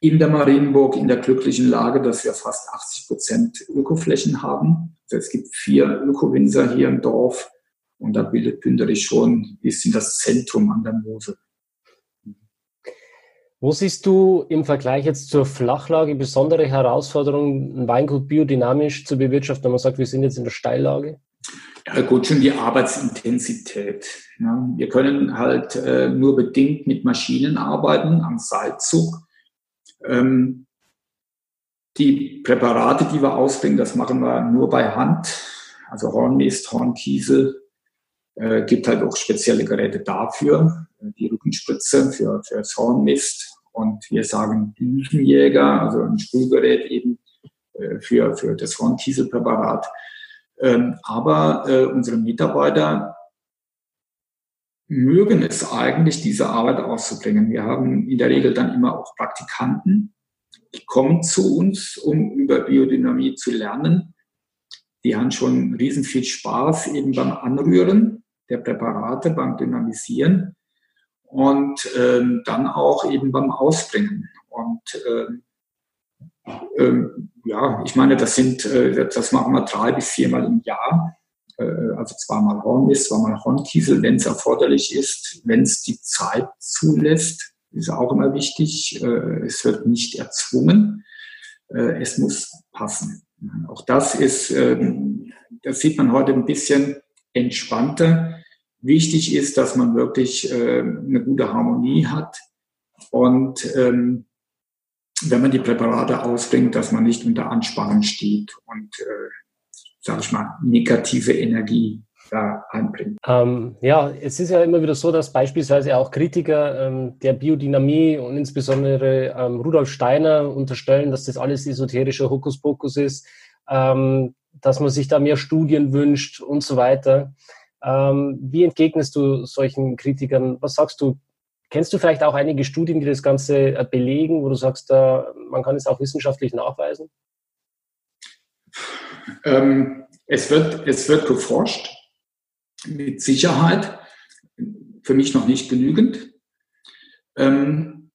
in der Marienburg in der glücklichen Lage, dass wir fast 80 Prozent Ökoflächen haben. Also es gibt vier Ökowinzer hier im Dorf. Und da bildet Pünderich schon ein bisschen das Zentrum an der Mosel. Wo siehst du im Vergleich jetzt zur Flachlage besondere Herausforderungen, ein Weingut biodynamisch zu bewirtschaften, wenn man sagt, wir sind jetzt in der Steillage? Ja, gut, schon die Arbeitsintensität. Ja, wir können halt äh, nur bedingt mit Maschinen arbeiten am Seilzug. Ähm, die Präparate, die wir ausbringen, das machen wir nur bei Hand. Also Hornmist, Hornkiesel, äh, gibt halt auch spezielle Geräte dafür. Die Rückenspritze für, für das Hornmist und wir sagen Düsenjäger, also ein Sprühgerät eben äh, für, für das Hornkieselpräparat. Ähm, aber äh, unsere Mitarbeiter mögen es eigentlich, diese Arbeit auszubringen. Wir haben in der Regel dann immer auch Praktikanten, die kommen zu uns, um über Biodynamie zu lernen. Die haben schon riesen viel Spaß eben beim Anrühren der Präparate, beim Dynamisieren und ähm, dann auch eben beim Ausbringen. Und ähm, ähm, ja, ich meine, das sind, äh, das machen wir drei bis viermal im Jahr. Äh, also zweimal Hornmist, zweimal Hornkiesel, wenn es erforderlich ist, wenn es die Zeit zulässt, ist auch immer wichtig. Äh, es wird nicht erzwungen. Äh, es muss passen. Auch das ist, ähm, das sieht man heute ein bisschen entspannter. Wichtig ist, dass man wirklich äh, eine gute Harmonie hat und ähm, wenn man die Präparate ausbringt, dass man nicht unter Anspannung steht und, äh, sage ich mal, negative Energie da einbringt. Ähm, ja, es ist ja immer wieder so, dass beispielsweise auch Kritiker ähm, der Biodynamie und insbesondere ähm, Rudolf Steiner unterstellen, dass das alles esoterischer Hokuspokus ist, ähm, dass man sich da mehr Studien wünscht und so weiter. Ähm, wie entgegnest du solchen Kritikern? Was sagst du? Kennst du vielleicht auch einige Studien, die das Ganze äh, belegen, wo du sagst, äh, man kann es auch wissenschaftlich nachweisen? Ähm, es, wird, es wird geforscht, mit Sicherheit. Für mich noch nicht genügend. Ähm,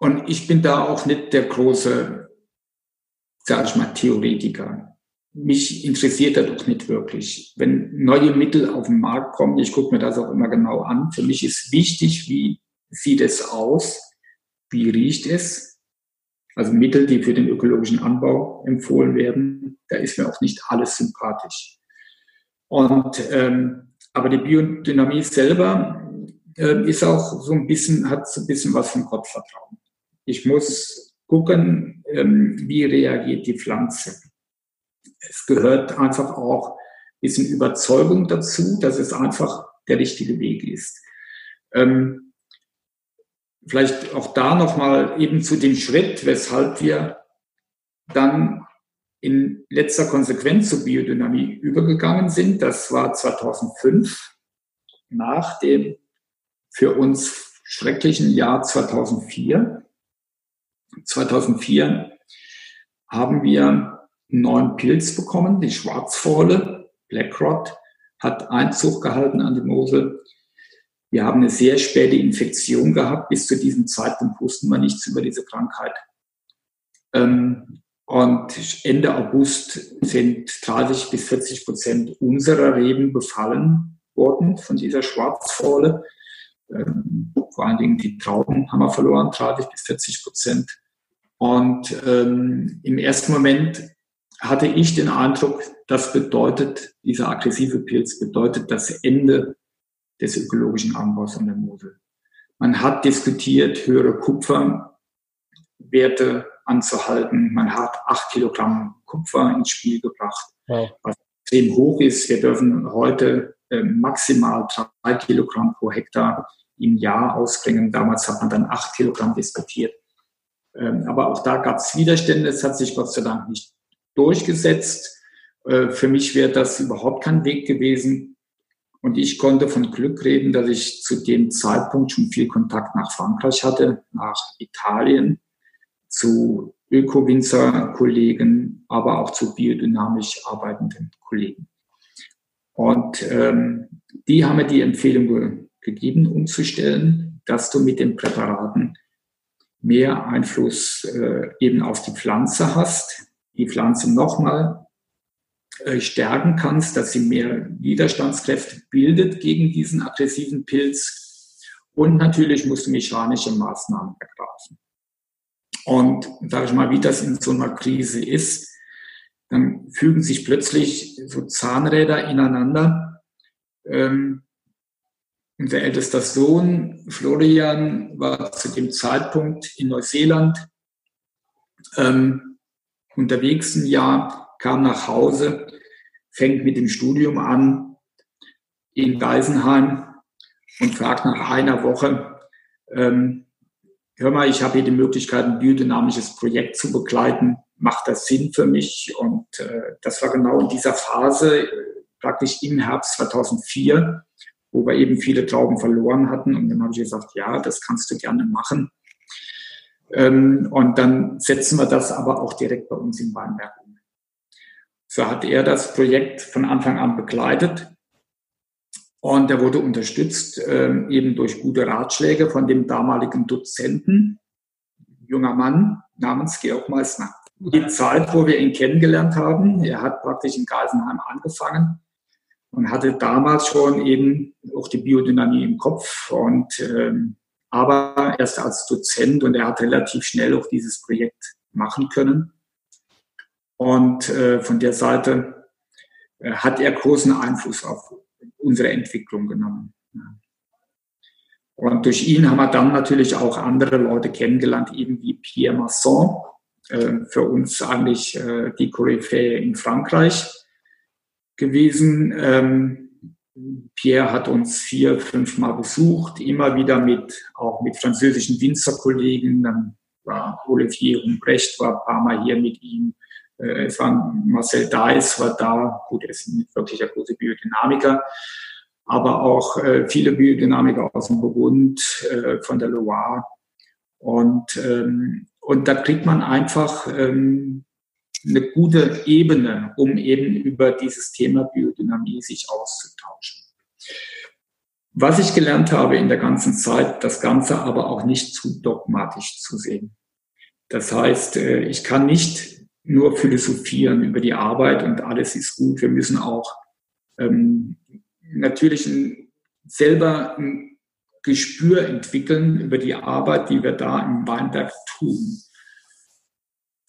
und ich bin da auch nicht der große, sage ich mal, Theoretiker mich interessiert das doch nicht wirklich. Wenn neue Mittel auf den Markt kommen, ich gucke mir das auch immer genau an. Für mich ist wichtig, wie sieht es aus, wie riecht es. Also Mittel, die für den ökologischen Anbau empfohlen werden, da ist mir auch nicht alles sympathisch. Und ähm, aber die Biodynamie selber äh, ist auch so ein bisschen, hat so ein bisschen was von Gottvertrauen. Ich muss gucken, ähm, wie reagiert die Pflanze es gehört einfach auch ein bisschen Überzeugung dazu, dass es einfach der richtige Weg ist. Ähm, vielleicht auch da nochmal eben zu dem Schritt, weshalb wir dann in letzter Konsequenz zur Biodynamie übergegangen sind. Das war 2005 nach dem für uns schrecklichen Jahr 2004. 2004 haben wir einen neuen Pilz bekommen, die Schwarzfohle, Blackrot, hat Einzug gehalten an die Mosel. Wir haben eine sehr späte Infektion gehabt. Bis zu diesem Zeitpunkt wussten wir nichts über diese Krankheit. Ähm, und Ende August sind 30 bis 40 Prozent unserer Reben befallen worden von dieser Schwarzfohle. Ähm, vor allen Dingen die Trauben haben wir verloren, 30 bis 40 Prozent. Und ähm, im ersten Moment hatte ich den Eindruck, das bedeutet, dieser aggressive Pilz bedeutet das Ende des ökologischen Anbaus an der Mosel. Man hat diskutiert, höhere Kupferwerte anzuhalten. Man hat acht Kilogramm Kupfer ins Spiel gebracht, ja. was extrem hoch ist. Wir dürfen heute äh, maximal drei Kilogramm pro Hektar im Jahr ausbringen. Damals hat man dann acht Kilogramm diskutiert. Ähm, aber auch da gab es Widerstände. Es hat sich Gott sei Dank nicht durchgesetzt. Äh, für mich wäre das überhaupt kein Weg gewesen. Und ich konnte von Glück reden, dass ich zu dem Zeitpunkt schon viel Kontakt nach Frankreich hatte, nach Italien, zu Öko-Winzer-Kollegen, aber auch zu biodynamisch arbeitenden Kollegen. Und ähm, die haben mir die Empfehlung ge gegeben, umzustellen, dass du mit den Präparaten mehr Einfluss äh, eben auf die Pflanze hast, die Pflanze nochmal äh, stärken kannst, dass sie mehr Widerstandskräfte bildet gegen diesen aggressiven Pilz. Und natürlich musst du mechanische Maßnahmen ergreifen. Und sage ich mal, wie das in so einer Krise ist, dann fügen sich plötzlich so Zahnräder ineinander. Ähm, unser ältester Sohn Florian war zu dem Zeitpunkt in Neuseeland ähm, unterwegs ein Jahr, kam nach Hause, fängt mit dem Studium an in Geisenheim und fragt nach einer Woche, ähm, hör mal, ich habe hier die Möglichkeit, ein biodynamisches Projekt zu begleiten. Macht das Sinn für mich? Und äh, das war genau in dieser Phase, praktisch im Herbst 2004, wo wir eben viele Trauben verloren hatten. Und dann habe ich gesagt, ja, das kannst du gerne machen. Ähm, und dann setzen wir das aber auch direkt bei uns im Weinberg um. So hat er das Projekt von Anfang an begleitet. Und er wurde unterstützt ähm, eben durch gute Ratschläge von dem damaligen Dozenten, junger Mann namens Georg Meissner. Die Zeit, wo wir ihn kennengelernt haben, er hat praktisch in Geisenheim angefangen und hatte damals schon eben auch die Biodynamie im Kopf und ähm, aber erst als Dozent und er hat relativ schnell auch dieses Projekt machen können. Und äh, von der Seite äh, hat er großen Einfluss auf unsere Entwicklung genommen. Und durch ihn haben wir dann natürlich auch andere Leute kennengelernt, eben wie Pierre Masson, äh, für uns eigentlich äh, die Koryphäe in Frankreich gewesen. Ähm, Pierre hat uns vier, fünf Mal besucht, immer wieder mit, auch mit französischen Winzerkollegen. Dann war Olivier Rumbrecht war ein paar Mal hier mit ihm. Äh, es war Marcel Deiss war da. Gut, er ist nicht wirklich ein großer Biodynamiker. Aber auch äh, viele Biodynamiker aus dem Burgund, äh, von der Loire. Und, ähm, und da kriegt man einfach ähm, eine gute Ebene, um eben über dieses Thema Biodynamie sich auszutauschen. Was ich gelernt habe in der ganzen Zeit, das Ganze aber auch nicht zu dogmatisch zu sehen. Das heißt, äh, ich kann nicht nur philosophieren über die Arbeit und alles ist gut. Wir müssen auch ähm, natürlich selber ein Gespür entwickeln über die Arbeit, die wir da im Weinberg tun.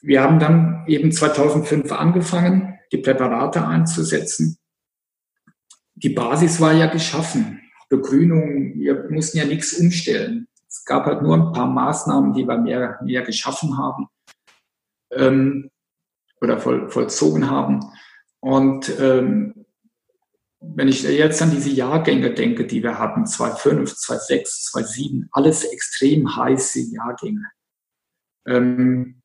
Wir haben dann eben 2005 angefangen, die Präparate einzusetzen. Die Basis war ja geschaffen. Begrünung, wir mussten ja nichts umstellen. Es gab halt nur ein paar Maßnahmen, die wir mehr, mehr geschaffen haben ähm, oder voll, vollzogen haben. Und ähm, wenn ich jetzt an diese Jahrgänge denke, die wir hatten, 2005, 2006, 2007, alles extrem heiße Jahrgänge. Ähm,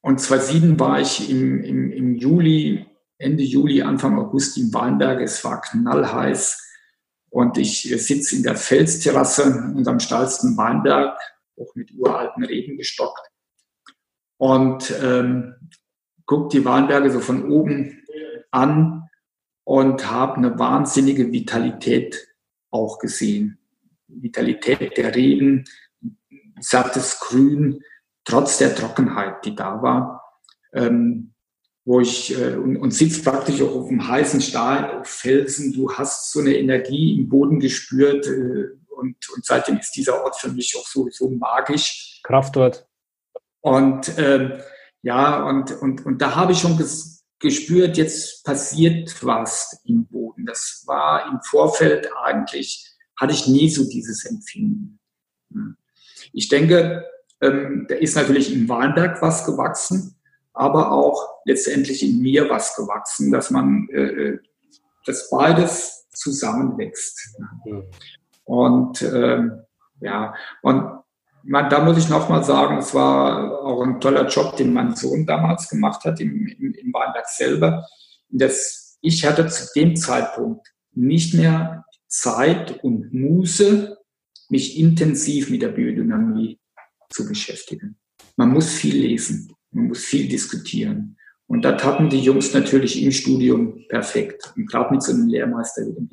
und 2007 war ich im, im, im Juli, Ende Juli, Anfang August im Weinberg. Es war knallheiß. Und ich sitze in der Felsterrasse in unserem steilsten Weinberg, auch mit uralten Reben gestockt. Und ähm, gucke die Weinberge so von oben an und habe eine wahnsinnige Vitalität auch gesehen. Vitalität der Reben, sattes Grün, trotz der Trockenheit, die da war. Ähm, wo ich äh, und, und sitzt praktisch auch auf dem heißen Stein, auf Felsen. Du hast so eine Energie im Boden gespürt äh, und, und seitdem ist dieser Ort für mich auch so, so magisch. Kraftort. Und ähm, ja, und, und, und da habe ich schon ges gespürt, jetzt passiert was im Boden. Das war im Vorfeld eigentlich, hatte ich nie so dieses Empfinden. Ich denke, ähm, da ist natürlich im Weinberg was gewachsen aber auch letztendlich in mir was gewachsen, dass man, äh, äh dass beides zusammenwächst. Mhm. Und ähm, ja, und man, da muss ich nochmal sagen, es war auch ein toller Job, den mein Sohn damals gemacht hat im, im, im Weinberg selber. Das, ich hatte zu dem Zeitpunkt nicht mehr Zeit und Muße, mich intensiv mit der Biodynamie zu beschäftigen. Man muss viel lesen. Man muss viel diskutieren. Und das hatten die Jungs natürlich im Studium perfekt. Und gerade mit so einem Lehrmeister wie dem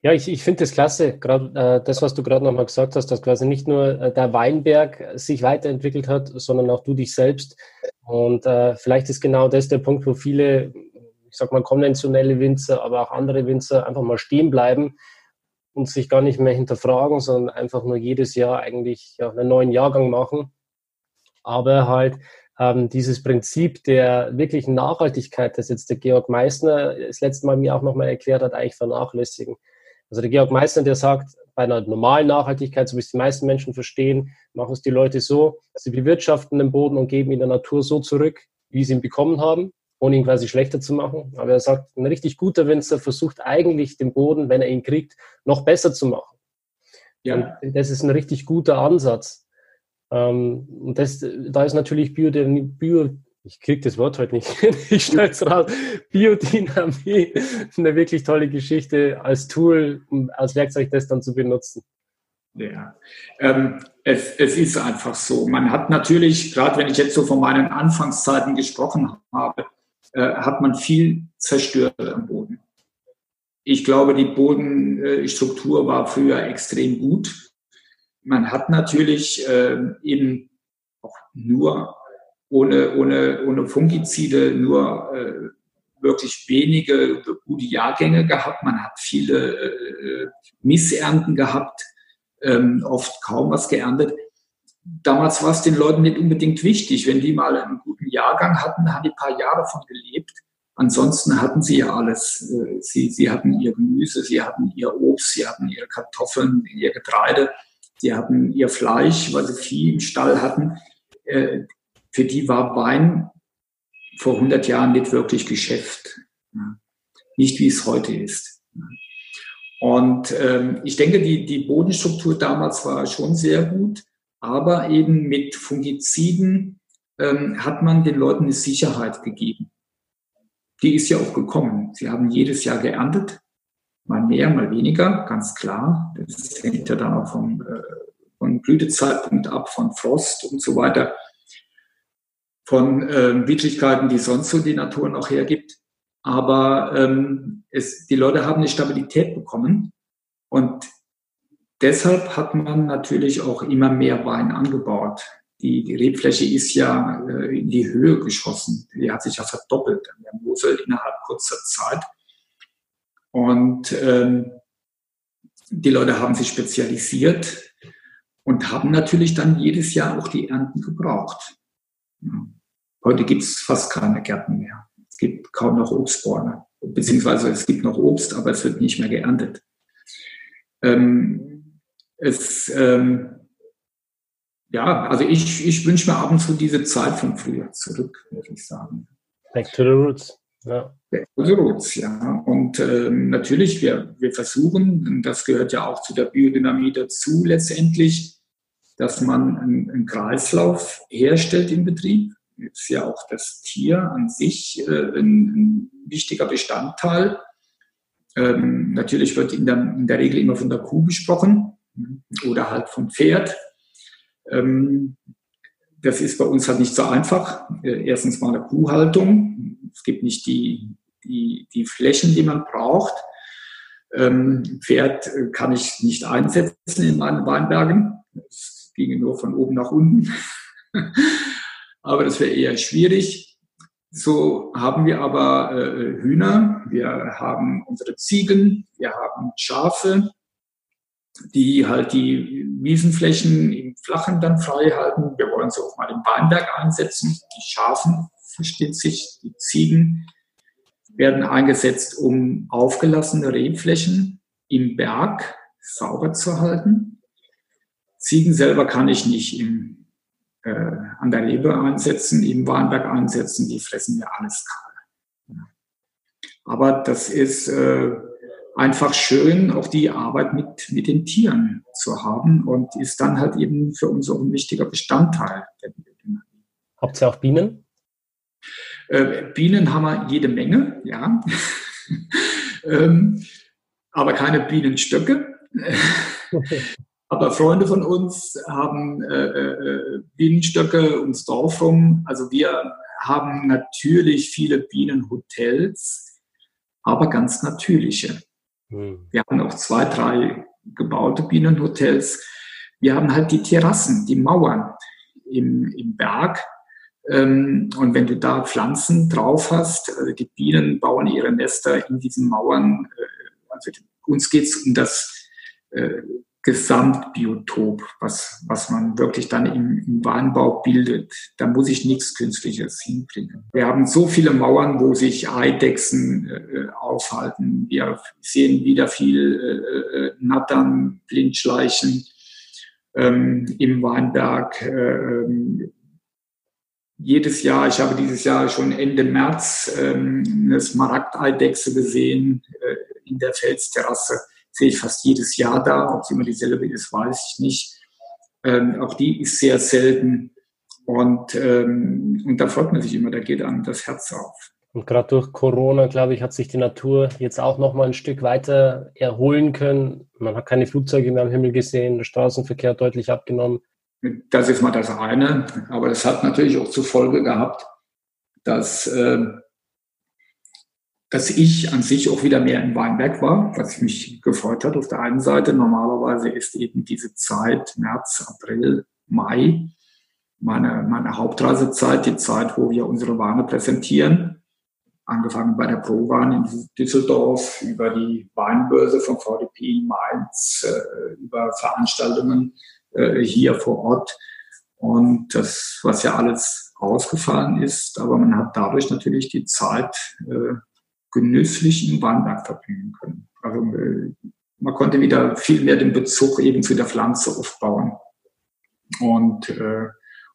ja, ich, ich finde das klasse, gerade äh, das, was du gerade nochmal gesagt hast, dass quasi nicht nur äh, der Weinberg sich weiterentwickelt hat, sondern auch du dich selbst. Und äh, vielleicht ist genau das der Punkt, wo viele, ich sag mal, konventionelle Winzer, aber auch andere Winzer einfach mal stehen bleiben und sich gar nicht mehr hinterfragen, sondern einfach nur jedes Jahr eigentlich ja, einen neuen Jahrgang machen. Aber halt ähm, dieses Prinzip der wirklichen Nachhaltigkeit, das jetzt der Georg Meissner das letzte Mal mir auch nochmal erklärt hat, eigentlich vernachlässigen. Also der Georg Meissner, der sagt, bei einer normalen Nachhaltigkeit, so wie es die meisten Menschen verstehen, machen es die Leute so, sie bewirtschaften den Boden und geben ihn der Natur so zurück, wie sie ihn bekommen haben, ohne ihn quasi schlechter zu machen. Aber er sagt, ein richtig guter Winzer versucht eigentlich den Boden, wenn er ihn kriegt, noch besser zu machen. Ja. Und das ist ein richtig guter Ansatz. Ähm, und das, da ist natürlich Biodynamie, Bio, ich kriege das Wort heute nicht, ich stelle es raus, Biodynamie, eine wirklich tolle Geschichte als Tool, um als Werkzeug das dann zu benutzen. Ja, ähm, es, es ist einfach so. Man hat natürlich, gerade wenn ich jetzt so von meinen Anfangszeiten gesprochen habe, äh, hat man viel zerstört am Boden. Ich glaube, die Bodenstruktur war früher extrem gut man hat natürlich äh, eben auch nur ohne, ohne, ohne Fungizide nur äh, wirklich wenige gute Jahrgänge gehabt. Man hat viele äh, Missernten gehabt, ähm, oft kaum was geerntet. Damals war es den Leuten nicht unbedingt wichtig. Wenn die mal einen guten Jahrgang hatten, haben die ein paar Jahre davon gelebt. Ansonsten hatten sie ja alles. Äh, sie, sie hatten ihr Gemüse, sie hatten ihr Obst, sie hatten ihre Kartoffeln, ihr Getreide. Sie hatten ihr Fleisch, weil sie Vieh im Stall hatten. Äh, für die war Wein vor 100 Jahren nicht wirklich Geschäft. Nicht wie es heute ist. Und ähm, ich denke, die, die Bodenstruktur damals war schon sehr gut, aber eben mit Fungiziden ähm, hat man den Leuten eine Sicherheit gegeben. Die ist ja auch gekommen. Sie haben jedes Jahr geerntet mal mehr, mal weniger, ganz klar. Das hängt ja dann auch vom, äh, vom Blütezeitpunkt ab, von Frost und so weiter, von äh, Widrigkeiten, die sonst so die Natur noch hergibt. Aber ähm, es, die Leute haben eine Stabilität bekommen und deshalb hat man natürlich auch immer mehr Wein angebaut. Die, die Rebfläche ist ja äh, in die Höhe geschossen. Die hat sich ja verdoppelt an der Mosel innerhalb kurzer Zeit. Und ähm, die Leute haben sich spezialisiert und haben natürlich dann jedes Jahr auch die Ernten gebraucht. Heute gibt es fast keine Gärten mehr. Es gibt kaum noch Obstbäume. Beziehungsweise es gibt noch Obst, aber es wird nicht mehr geerntet. Ähm, es, ähm, ja, also ich, ich wünsche mir ab und zu diese Zeit von früher zurück, würde ich sagen. Back to the roots. Ja. Roots, ja. Und ähm, natürlich, wir, wir versuchen, das gehört ja auch zu der Biodynamie dazu letztendlich, dass man einen, einen Kreislauf herstellt im Betrieb. Ist ja auch das Tier an sich äh, ein, ein, wichtiger Bestandteil. Ähm, natürlich wird in der, in der Regel immer von der Kuh gesprochen oder halt vom Pferd. Ähm, das ist bei uns halt nicht so einfach. Äh, erstens mal eine Kuhhaltung. Es gibt nicht die, die, die Flächen, die man braucht. Ähm, Pferd äh, kann ich nicht einsetzen in meinen Weinbergen. Es ginge nur von oben nach unten. Aber das wäre eher schwierig. So haben wir aber äh, Hühner, wir haben unsere Ziegen, wir haben Schafe, die halt die Wiesenflächen im Flachen dann frei halten. Wir wollen sie auch mal im Weinberg einsetzen. Die Schafen, versteht sich, die Ziegen werden eingesetzt, um aufgelassene Rebflächen im Berg sauber zu halten. Ziegen selber kann ich nicht im, äh, an der Rebe einsetzen, im Weinberg einsetzen, die fressen mir alles kahl. Aber das ist äh, einfach schön, auch die Arbeit mit, mit den Tieren zu haben und ist dann halt eben für uns auch ein wichtiger Bestandteil der Biodynamie. Habt ihr auch Bienen? Äh, Bienen haben wir jede Menge, ja. ähm, aber keine Bienenstöcke. aber Freunde von uns haben äh, äh, Bienenstöcke ums Dorf rum. Also wir haben natürlich viele Bienenhotels, aber ganz natürliche. Hm. Wir haben auch zwei, drei gebaute Bienenhotels. Wir haben halt die Terrassen, die Mauern im, im Berg. Ähm, und wenn du da Pflanzen drauf hast, also die Bienen bauen ihre Nester in diesen Mauern. Äh, also uns geht es um das äh, Gesamtbiotop, was, was man wirklich dann im, im Weinbau bildet. Da muss ich nichts Künstliches hinbringen. Wir haben so viele Mauern, wo sich Eidechsen äh, aufhalten. Wir sehen wieder viel äh, äh Nattern, Blindschleichen ähm, im Weinberg. Äh, jedes Jahr, ich habe dieses Jahr schon Ende März ähm, eine Smaragdeidechse gesehen äh, in der Felsterrasse sehe ich fast jedes Jahr da. Ob sie immer dieselbe ist, weiß ich nicht. Ähm, auch die ist sehr selten. Und, ähm, und da freut man sich immer, da geht einem das Herz auf. Und gerade durch Corona, glaube ich, hat sich die Natur jetzt auch noch mal ein Stück weiter erholen können. Man hat keine Flugzeuge mehr am Himmel gesehen, der Straßenverkehr deutlich abgenommen. Das ist mal das eine. Aber das hat natürlich auch zur Folge gehabt, dass äh, dass ich an sich auch wieder mehr im Weinberg war, was mich gefreut hat auf der einen Seite. Normalerweise ist eben diese Zeit, März, April, Mai, meine, meine Hauptreisezeit, die Zeit, wo wir unsere Weine präsentieren. Angefangen bei der Pro-Wein in Düsseldorf, über die Weinbörse von VDP in Mainz, äh, über Veranstaltungen äh, hier vor Ort. Und das, was ja alles ausgefallen ist, aber man hat dadurch natürlich die Zeit äh, genüsslich im Weinberg verbringen können. Also äh, man konnte wieder viel mehr den Bezug eben zu der Pflanze aufbauen. Und, äh,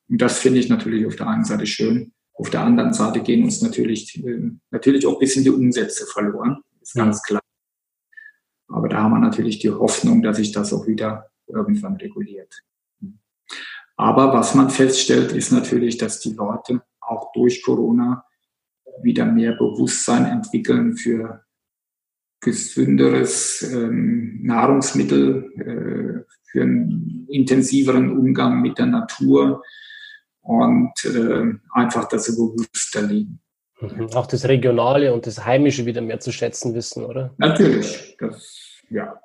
und das finde ich natürlich auf der einen Seite schön. Auf der anderen Seite gehen uns natürlich, äh, natürlich auch ein bisschen die Umsätze verloren. Ist ganz klar. Aber da haben wir natürlich die Hoffnung, dass sich das auch wieder irgendwann reguliert. Aber was man feststellt, ist natürlich, dass die Leute auch durch Corona wieder mehr Bewusstsein entwickeln für gesünderes ähm, Nahrungsmittel, äh, für einen intensiveren Umgang mit der Natur und äh, einfach das bewusster leben. Mhm. Auch das Regionale und das Heimische wieder mehr zu schätzen wissen, oder? Natürlich, das, ja.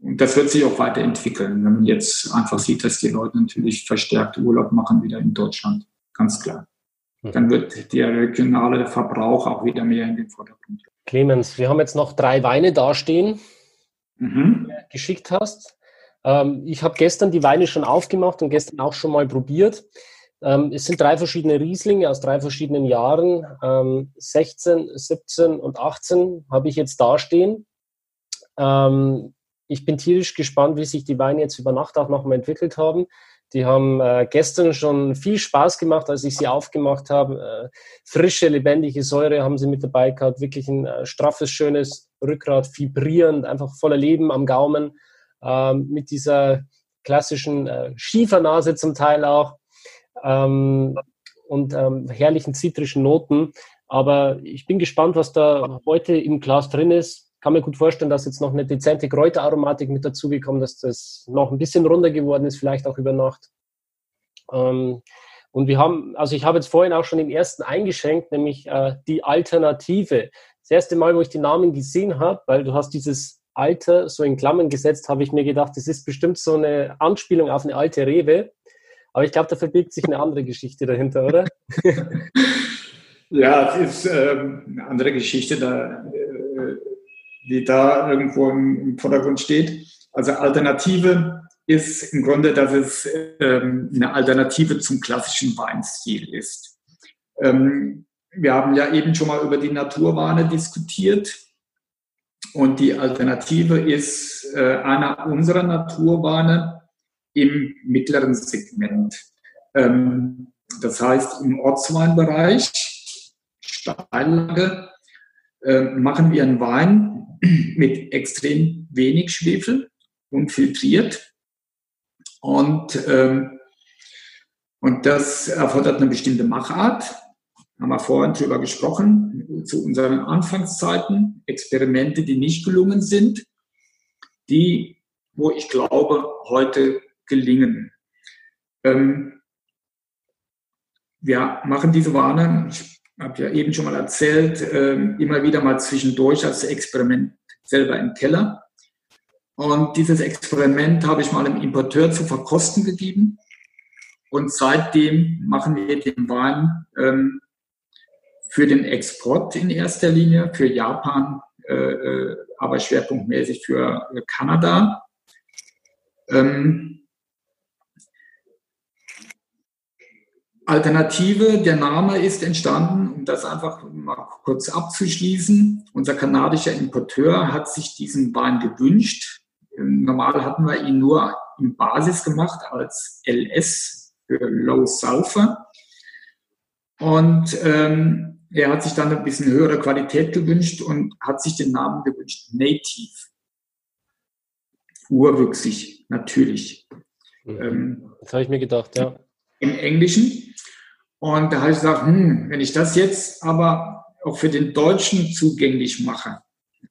Und das wird sich auch weiterentwickeln, wenn man jetzt einfach sieht, dass die Leute natürlich verstärkt Urlaub machen wieder in Deutschland. Ganz klar. Mhm. dann wird der regionale Verbrauch auch wieder mehr in den Vordergrund. Clemens, wir haben jetzt noch drei Weine dastehen, mhm. die du geschickt hast. Ähm, ich habe gestern die Weine schon aufgemacht und gestern auch schon mal probiert. Ähm, es sind drei verschiedene Rieslinge aus drei verschiedenen Jahren. Ähm, 16, 17 und 18 habe ich jetzt dastehen. Ähm, ich bin tierisch gespannt, wie sich die Weine jetzt über Nacht auch nochmal entwickelt haben. Die haben äh, gestern schon viel Spaß gemacht, als ich sie aufgemacht habe. Äh, frische, lebendige Säure haben sie mit dabei gehabt. Wirklich ein äh, straffes, schönes Rückgrat, vibrierend, einfach voller Leben am Gaumen. Ähm, mit dieser klassischen äh, Schiefernase zum Teil auch. Ähm, und ähm, herrlichen zitrischen Noten. Aber ich bin gespannt, was da heute im Glas drin ist kann mir gut vorstellen, dass jetzt noch eine dezente Kräuteraromatik mit dazugekommen, dass das noch ein bisschen runder geworden ist, vielleicht auch über Nacht. Ähm, und wir haben, also ich habe jetzt vorhin auch schon den ersten eingeschenkt, nämlich äh, die Alternative. Das erste Mal, wo ich die Namen gesehen habe, weil du hast dieses Alter so in Klammern gesetzt, habe ich mir gedacht, das ist bestimmt so eine Anspielung auf eine alte Rewe. Aber ich glaube, da verbirgt sich eine andere Geschichte dahinter, oder? Ja, es ist ähm, eine andere Geschichte, da, äh, die da irgendwo im, im, Vordergrund steht. Also Alternative ist im Grunde, dass es ähm, eine Alternative zum klassischen Weinstil ist. Ähm, wir haben ja eben schon mal über die Naturweine diskutiert. Und die Alternative ist äh, einer unserer Naturweine im mittleren Segment. Ähm, das heißt, im Ortsweinbereich, Steillage, äh, machen wir einen Wein mit extrem wenig Schwefel und filtriert. Und, ähm, und das erfordert eine bestimmte Machart haben wir vorhin drüber gesprochen, zu unseren Anfangszeiten, Experimente, die nicht gelungen sind, die, wo ich glaube, heute gelingen. Ähm, wir machen diese Warne, ich habe ja eben schon mal erzählt, äh, immer wieder mal zwischendurch als Experiment selber im Keller. Und dieses Experiment habe ich mal dem Importeur zu verkosten gegeben. Und seitdem machen wir den Wein ähm, für den Export in erster Linie, für Japan, äh, äh, aber schwerpunktmäßig für Kanada. Ähm, Alternative, der Name ist entstanden, um das einfach mal kurz abzuschließen. Unser kanadischer Importeur hat sich diesen Wein gewünscht. Normal hatten wir ihn nur in Basis gemacht als LS für Low Sulfur. Und ähm, er hat sich dann ein bisschen höhere Qualität gewünscht und hat sich den Namen gewünscht, Native. Urwüchsig, natürlich. Mhm. Ähm, das habe ich mir gedacht, ja. Im Englischen. Und da habe ich gesagt, hm, wenn ich das jetzt aber auch für den Deutschen zugänglich mache,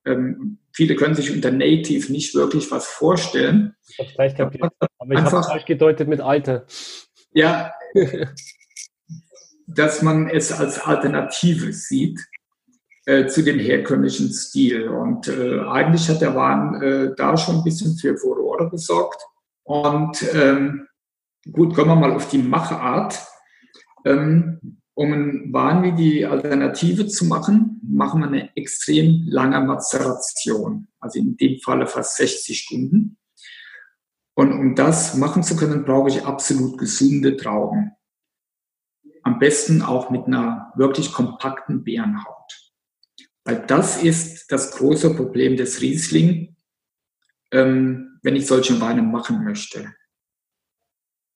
ähm, viele können sich unter Native nicht wirklich was vorstellen. Ich habe gleich kapiert, aber ich habe falsch gedeutet mit Alter. Ja, dass man es als Alternative sieht äh, zu dem herkömmlichen Stil. Und äh, eigentlich hat der Wahn äh, da schon ein bisschen für Furore gesorgt. Und ähm, gut, kommen wir mal auf die Machart. Ähm, um einen Wahn wie die Alternative zu machen, machen wir eine extrem lange Mazeration. Also in dem Falle fast 60 Stunden. Und um das machen zu können, brauche ich absolut gesunde Trauben. Am besten auch mit einer wirklich kompakten Beerenhaut. Weil das ist das große Problem des Riesling, ähm, wenn ich solche Weine machen möchte.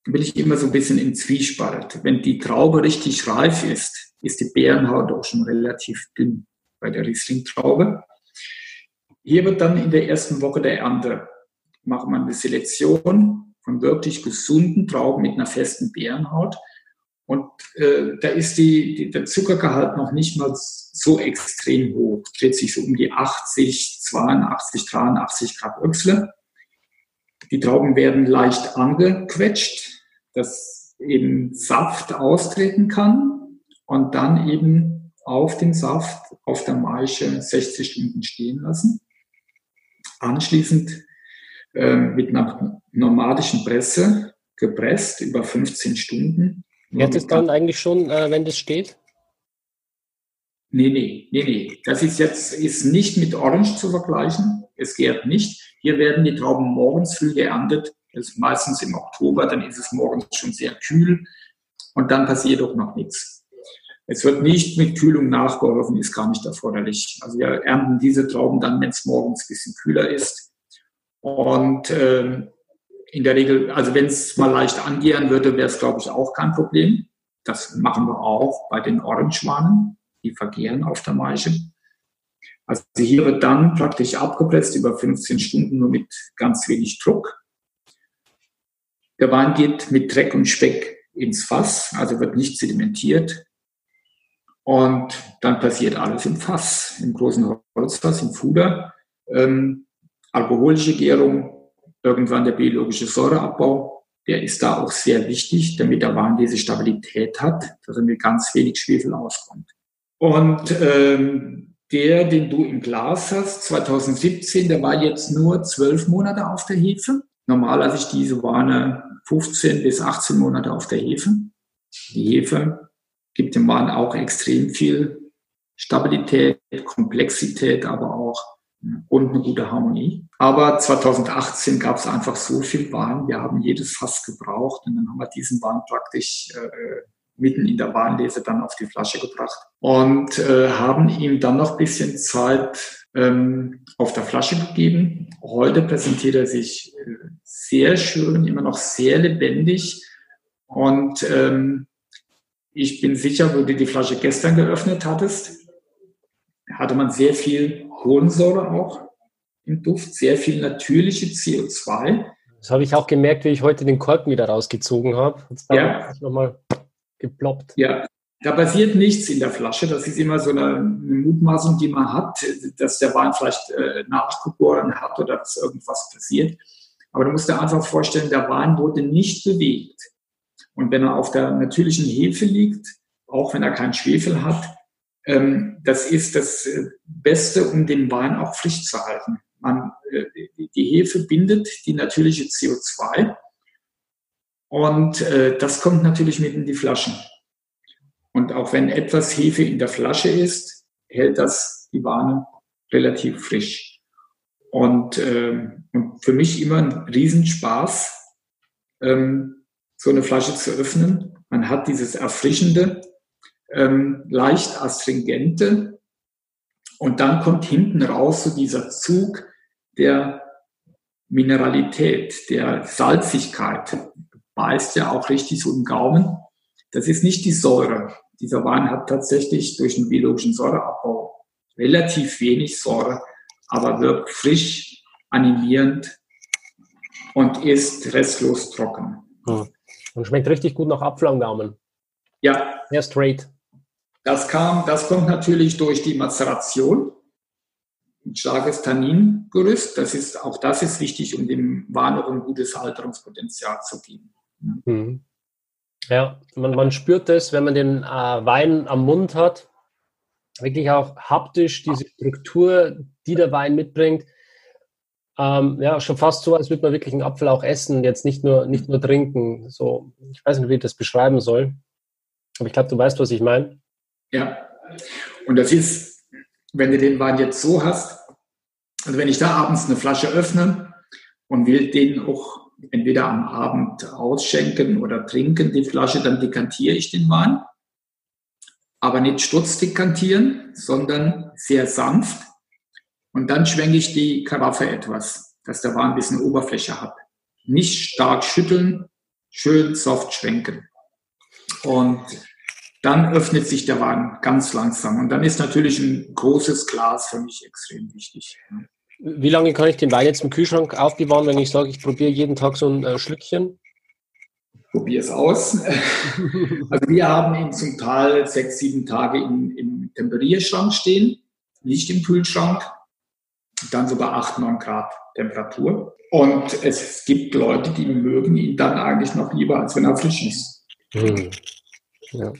Bin ich immer so ein bisschen im Zwiespalt. Wenn die Traube richtig reif ist, ist die Beerenhaut auch schon relativ dünn bei der Riesling-Traube. Hier wird dann in der ersten Woche der Ernte machen wir eine Selektion von wirklich gesunden Trauben mit einer festen Beerenhaut und äh, da ist die, die, der Zuckergehalt noch nicht mal so extrem hoch, dreht sich so um die 80, 82, 83 Grad Öchsle. Die Trauben werden leicht angequetscht, dass eben Saft austreten kann und dann eben auf den Saft auf der Maische 60 Stunden stehen lassen. Anschließend äh, mit einer nomadischen Presse gepresst über 15 Stunden Jetzt ist dann eigentlich schon, äh, wenn das steht? Nee, nee, nee, nee. Das ist jetzt ist nicht mit Orange zu vergleichen. Es gärt nicht. Hier werden die Trauben morgens früh geerntet. Das ist meistens im Oktober, dann ist es morgens schon sehr kühl und dann passiert auch noch nichts. Es wird nicht mit Kühlung nachgeholfen, ist gar nicht erforderlich. Also wir ernten diese Trauben dann, wenn es morgens ein bisschen kühler ist. Und äh, in der Regel, also wenn es mal leicht angehen würde, wäre es, glaube ich, auch kein Problem. Das machen wir auch bei den Orangewanen. Die vergehren auf der Maische. Also hier wird dann praktisch abgepresst über 15 Stunden nur mit ganz wenig Druck. Der Wein geht mit Dreck und Speck ins Fass, also wird nicht sedimentiert. Und dann passiert alles im Fass, im großen Holzfass, im Fuder. Ähm, alkoholische Gärung, irgendwann der biologische Säureabbau, der ist da auch sehr wichtig, damit der Wein diese Stabilität hat, dass er mit ganz wenig Schwefel auskommt. Und ähm, der, den du im Glas hast, 2017, der war jetzt nur zwölf Monate auf der Hefe. Normalerweise diese Weine 15 bis 18 Monate auf der Hefe. Die Hefe gibt dem Wein auch extrem viel Stabilität, Komplexität, aber auch und eine gute Harmonie. Aber 2018 gab es einfach so viel Wein, wir haben jedes Fass gebraucht und dann haben wir diesen Wein praktisch äh, mitten in der Warnlese dann auf die Flasche gebracht und äh, haben ihm dann noch ein bisschen Zeit ähm, auf der Flasche gegeben. Heute präsentiert er sich äh, sehr schön, immer noch sehr lebendig und ähm, ich bin sicher, wo du die Flasche gestern geöffnet hattest, hatte man sehr viel Kohlensäure auch im Duft, sehr viel natürliche CO2. Das habe ich auch gemerkt, wie ich heute den Korken wieder rausgezogen habe. Jetzt ja. nochmal geploppt. Ja, da passiert nichts in der Flasche. Das ist immer so eine, Mutmaßung, die man hat, dass der Wein vielleicht äh, nachgeboren hat oder dass irgendwas passiert. Aber du musst dir einfach vorstellen, der Wein wurde nicht bewegt. Und wenn er auf der natürlichen Hefe liegt, auch wenn er keinen Schwefel hat, ähm, das ist das äh, Beste, um den Wein auch frisch zu halten. Man, äh, die Hefe bindet die natürliche CO2 und äh, das kommt natürlich mit in die Flaschen. Und auch wenn etwas Hefe in der Flasche ist, hält das die Weine relativ frisch. Und, äh, und für mich immer ein Riesenspaß, ähm, so eine Flasche zu öffnen. Man hat dieses erfrischende, ähm, leicht astringente und dann kommt hinten raus so dieser Zug der Mineralität, der Salzigkeit, beißt ja auch richtig so im Gaumen. Das ist nicht die Säure. Dieser Wein hat tatsächlich durch den biologischen Säureabbau relativ wenig Säure, aber wirkt frisch, animierend und ist restlos trocken. Hm. Und schmeckt richtig gut nach Apfel am Gaumen. Ja. Sehr straight. Das kam, das kommt natürlich durch die Mazeration. Ein starkes Tanningerüst. Das ist, auch das ist wichtig, um dem Wein auch ein gutes Alterungspotenzial zu geben. Mhm. Ja, man, man spürt das, wenn man den äh, Wein am Mund hat, wirklich auch haptisch diese Struktur, die der Wein mitbringt. Ähm, ja, schon fast so, als würde man wirklich einen Apfel auch essen, jetzt nicht nur, nicht nur trinken. So, ich weiß nicht, wie ich das beschreiben soll. Aber ich glaube, du weißt, was ich meine. Ja, und das ist, wenn du den Wein jetzt so hast, also wenn ich da abends eine Flasche öffne und will den auch entweder am Abend ausschenken oder trinken die Flasche, dann dekantiere ich den Wein. Aber nicht sturzdekantieren, sondern sehr sanft. Und dann schwenke ich die Karaffe etwas, dass der Wein ein bisschen Oberfläche hat. Nicht stark schütteln, schön soft schwenken. Und dann öffnet sich der Wein ganz langsam. Und dann ist natürlich ein großes Glas für mich extrem wichtig. Wie lange kann ich den Wein jetzt im Kühlschrank aufbewahren, wenn ich sage, ich probiere jeden Tag so ein äh, Schlückchen? Probier es aus. also wir haben ihn zum Teil sechs, sieben Tage im, im Temperierschrank stehen, nicht im Kühlschrank. Dann so bei 8, 9 Grad Temperatur. Und es gibt Leute, die mögen ihn dann eigentlich noch lieber, als wenn er frisch ist. Hm. Ja.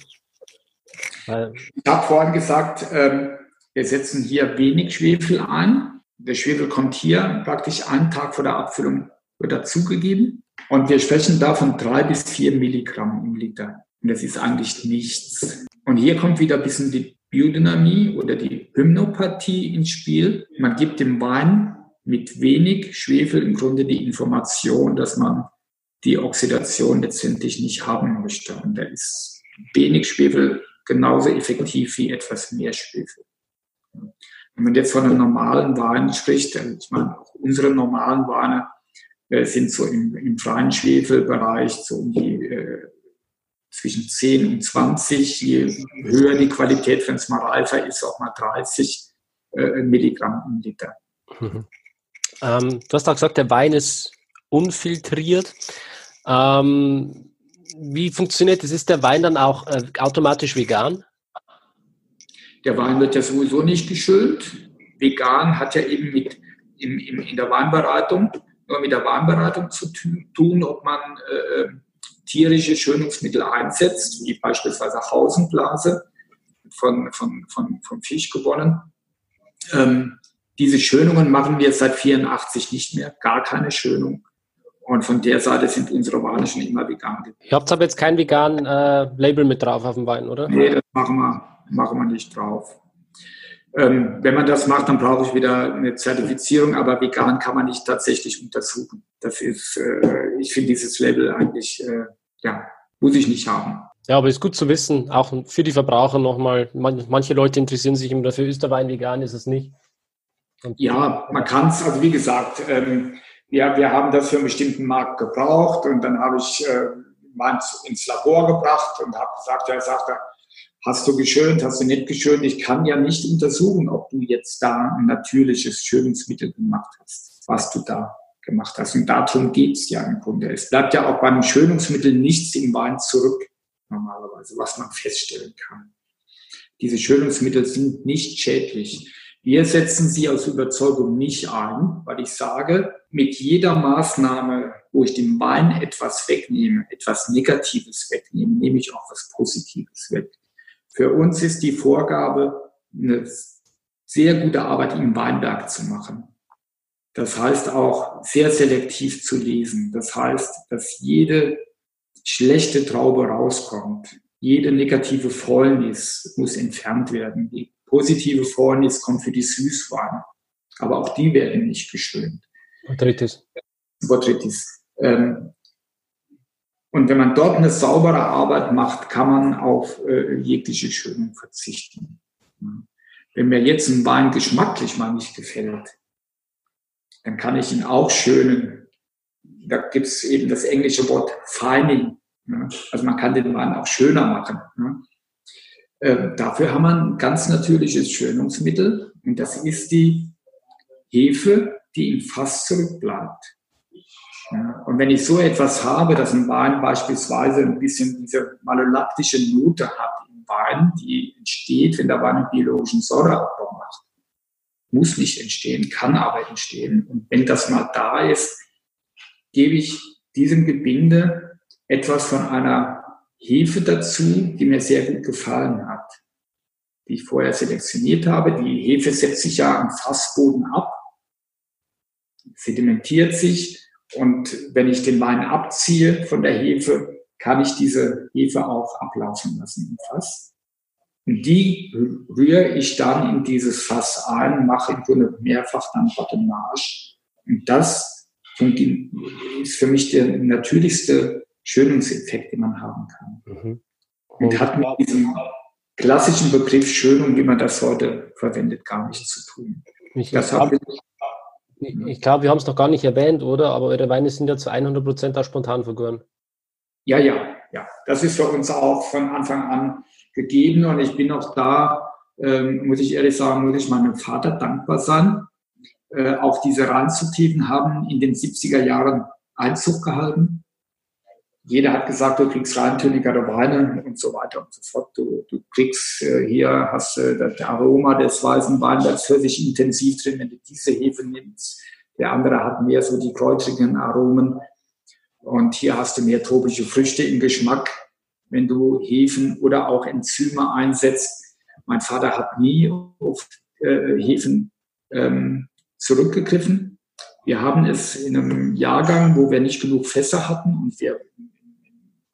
Ich habe vorhin gesagt, ähm, wir setzen hier wenig Schwefel ein der Schwefel kommt hier praktisch einen Tag vor der Abfüllung wird dazugegeben. Und wir sprechen da von drei bis vier Milligramm im Liter. Und das ist eigentlich nichts. Und hier kommt wieder ein bisschen die Biodynamie oder die Hymnopathie ins Spiel. Man gibt dem Wein mit wenig Schwefel im Grunde die Information, dass man die Oxidation letztendlich nicht haben möchte. Und da ist wenig Schwefel genauso effektiv wie etwas mehr Schwefel. Wenn man jetzt von einem normalen Wein spricht, ich meine, auch unsere normalen Weine äh, sind so im, im freien Schwefelbereich, so um die äh, zwischen 10 und 20. Je höher die Qualität, wenn es mal reifer ist, auch mal 30 äh, Milligramm im Liter. Mhm. Ähm, du hast auch gesagt, der Wein ist unfiltriert. Ähm, wie funktioniert das? Ist der Wein dann auch äh, automatisch vegan? Der Wein wird ja sowieso nicht geschönt. Vegan hat ja eben mit im, im, in der Weinberatung nur mit der Weinberatung zu tun, ob man äh, tierische Schönungsmittel einsetzt, wie beispielsweise Hausenblase von, von, von, vom Fisch gewonnen. Ähm, diese Schönungen machen wir seit 84 nicht mehr, gar keine Schönung. Und von der Seite sind unsere Weine schon immer vegan. Ihr habt aber jetzt kein vegan äh, Label mit drauf auf dem Wein, oder? Nee, das machen wir, machen wir nicht drauf. Ähm, wenn man das macht, dann brauche ich wieder eine Zertifizierung, aber vegan kann man nicht tatsächlich untersuchen. Das ist, äh, ich finde dieses Label eigentlich, äh, ja, muss ich nicht haben. Ja, aber ist gut zu wissen, auch für die Verbraucher nochmal. manche Leute interessieren sich immer dafür, ist der Wein vegan, ist es nicht. Und ja, man kann es, also wie gesagt, ähm, ja, wir haben das für einen bestimmten Markt gebraucht und dann habe ich äh, ins Labor gebracht und habe gesagt, ja, sagt er, hast du geschönt, hast du nicht geschönt? Ich kann ja nicht untersuchen, ob du jetzt da ein natürliches Schönungsmittel gemacht hast, was du da gemacht hast. Und darum geht's ja im Grunde. Es bleibt ja auch beim Schönungsmittel nichts im Wein zurück, normalerweise, was man feststellen kann. Diese Schönungsmittel sind nicht schädlich. Wir setzen sie aus Überzeugung nicht ein, weil ich sage, mit jeder Maßnahme, wo ich dem Wein etwas wegnehme, etwas Negatives wegnehme, nehme ich auch was Positives weg. Für uns ist die Vorgabe, eine sehr gute Arbeit im Weinberg zu machen. Das heißt auch sehr selektiv zu lesen. Das heißt, dass jede schlechte Traube rauskommt. Jede negative Fäulnis muss entfernt werden. Die positive Fäulnis kommt für die Süßweine. Aber auch die werden nicht geschönt. Botrytis. Botrytis. Ähm, und wenn man dort eine saubere Arbeit macht, kann man auf äh, jegliche Schönung verzichten. Wenn mir jetzt ein Wein geschmacklich mal nicht gefällt, dann kann ich ihn auch schönen. Da gibt es eben das englische Wort Fining. Ne? Also man kann den Wein auch schöner machen. Ne? Äh, dafür haben wir ein ganz natürliches Schönungsmittel und das ist die Hefe, die im Fass zurückbleibt. Ja, und wenn ich so etwas habe, dass ein Wein beispielsweise ein bisschen diese malolaktische Note hat im Wein, die entsteht, wenn der Wein einen biologischen Säureabbau macht, muss nicht entstehen, kann aber entstehen. Und wenn das mal da ist, gebe ich diesem Gebinde etwas von einer Hefe dazu, die mir sehr gut gefallen hat, die ich vorher selektioniert habe. Die Hefe setzt sich ja am Fassboden ab, sedimentiert sich und wenn ich den Wein abziehe von der Hefe, kann ich diese Hefe auch ablaufen lassen im Fass. Und die rühre ich dann in dieses Fass ein, mache im Grunde mehrfach dann Bottomage. Und das ist für mich der natürlichste Schönungseffekt, den man haben kann. Mhm. Und hat mit diesem klassischen Begriff Schönung, wie man das heute verwendet, gar nichts zu tun. Ich das habe ich ich glaube, wir haben es noch gar nicht erwähnt, oder? Aber eure Weine sind ja zu 100 Prozent auch spontan vergoren. Ja, ja, ja. Das ist für uns auch von Anfang an gegeben und ich bin auch da, ähm, muss ich ehrlich sagen, muss ich meinem Vater dankbar sein. Äh, auch diese Reinzugtiefen haben in den 70er Jahren Einzug gehalten. Jeder hat gesagt, du kriegst reintönigere Weine und so weiter und so fort. Du, du kriegst äh, hier, hast äh, das Aroma des weißen Weinbergs für sich intensiv drin, wenn du diese Hefe nimmst. Der andere hat mehr so die kräutrigen Aromen. Und hier hast du mehr tropische Früchte im Geschmack, wenn du Hefen oder auch Enzyme einsetzt. Mein Vater hat nie auf äh, Hefen ähm, zurückgegriffen. Wir haben es in einem Jahrgang, wo wir nicht genug Fässer hatten und wir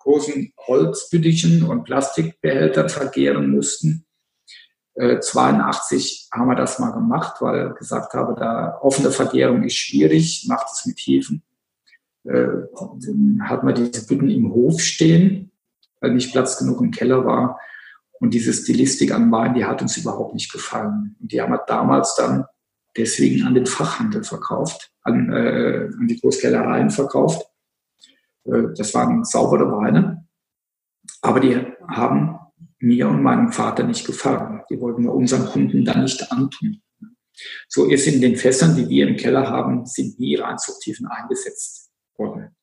großen Holzbüttichen und Plastikbehältern vergehren mussten. Äh, 82 haben wir das mal gemacht, weil ich gesagt habe, da offene Vergärung ist schwierig, macht es mit Hefen. Äh, dann hat man diese Bütten im Hof stehen, weil nicht Platz genug im Keller war. Und diese Stilistik an Wein, die hat uns überhaupt nicht gefallen. Und die haben wir damals dann deswegen an den Fachhandel verkauft, an, äh, an die Großkellereien verkauft. Äh, das waren saubere Weine, aber die haben mir und meinem Vater nicht gefallen. Die wollten wir unseren Kunden dann nicht antun. So ist in den Fässern, die wir im Keller haben, sind nie Reinzuchttiefen eingesetzt worden.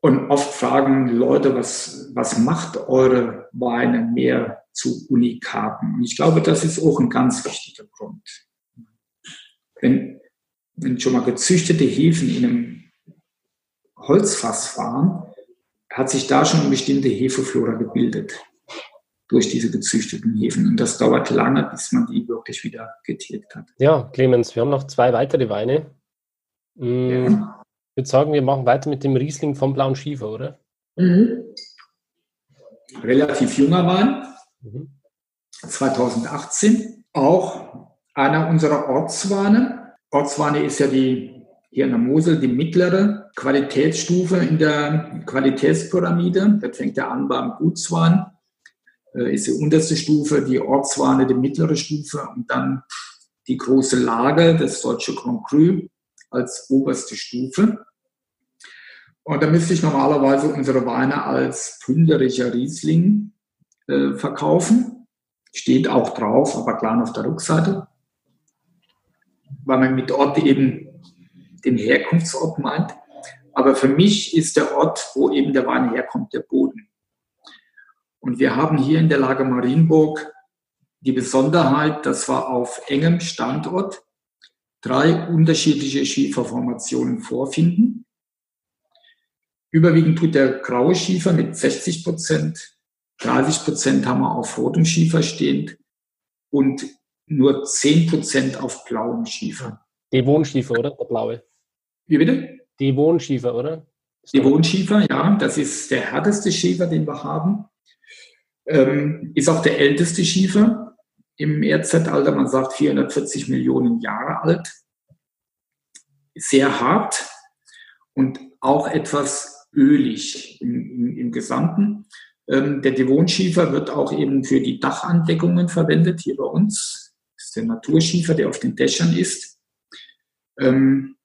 Und oft fragen Leute, was, was macht eure Weine mehr zu Unikaten? Und ich glaube, das ist auch ein ganz wichtiger Grund. Wenn, wenn schon mal gezüchtete Hefen in einem Holzfass waren, hat sich da schon eine bestimmte Hefeflora gebildet durch diese gezüchteten Hefen. Und das dauert lange, bis man die wirklich wieder getilgt hat. Ja, Clemens, wir haben noch zwei weitere Weine. Mm, ja. Ich würde sagen, wir machen weiter mit dem Riesling vom Blauen Schiefer, oder? Mhm. Relativ junger Wein. Mhm. 2018. Auch einer unserer Ortsweine. Ortsweine ist ja die hier in der Mosel die mittlere Qualitätsstufe in der Qualitätspyramide. Das fängt ja an beim Gutswein, äh, ist die unterste Stufe, die Ortsweine die mittlere Stufe und dann die große Lage, das deutsche Grand Cru, als oberste Stufe. Und da müsste ich normalerweise unsere Weine als Pünderischer Riesling äh, verkaufen. Steht auch drauf, aber klar auf der Rückseite. Weil man mit Ort eben den Herkunftsort meint. Aber für mich ist der Ort, wo eben der Wein herkommt, der Boden. Und wir haben hier in der Lage Marienburg die Besonderheit, dass wir auf engem Standort drei unterschiedliche Schieferformationen vorfinden. Überwiegend tut der graue Schiefer mit 60 Prozent, 30 Prozent haben wir auf rotem Schiefer stehend und nur 10 Prozent auf blauem Schiefer. Devonschiefer, oder? Der blaue. Wie bitte? Devonschiefer, oder? Devonschiefer, ja. Das ist der härteste Schiefer, den wir haben. Ähm, ist auch der älteste Schiefer im Erdzeitalter. Man sagt 440 Millionen Jahre alt. Sehr hart und auch etwas ölig im, im, im Gesamten. Ähm, der Devonschiefer wird auch eben für die Dachandeckungen verwendet, hier bei uns. Das ist der Naturschiefer, der auf den Dächern ist. Ähm,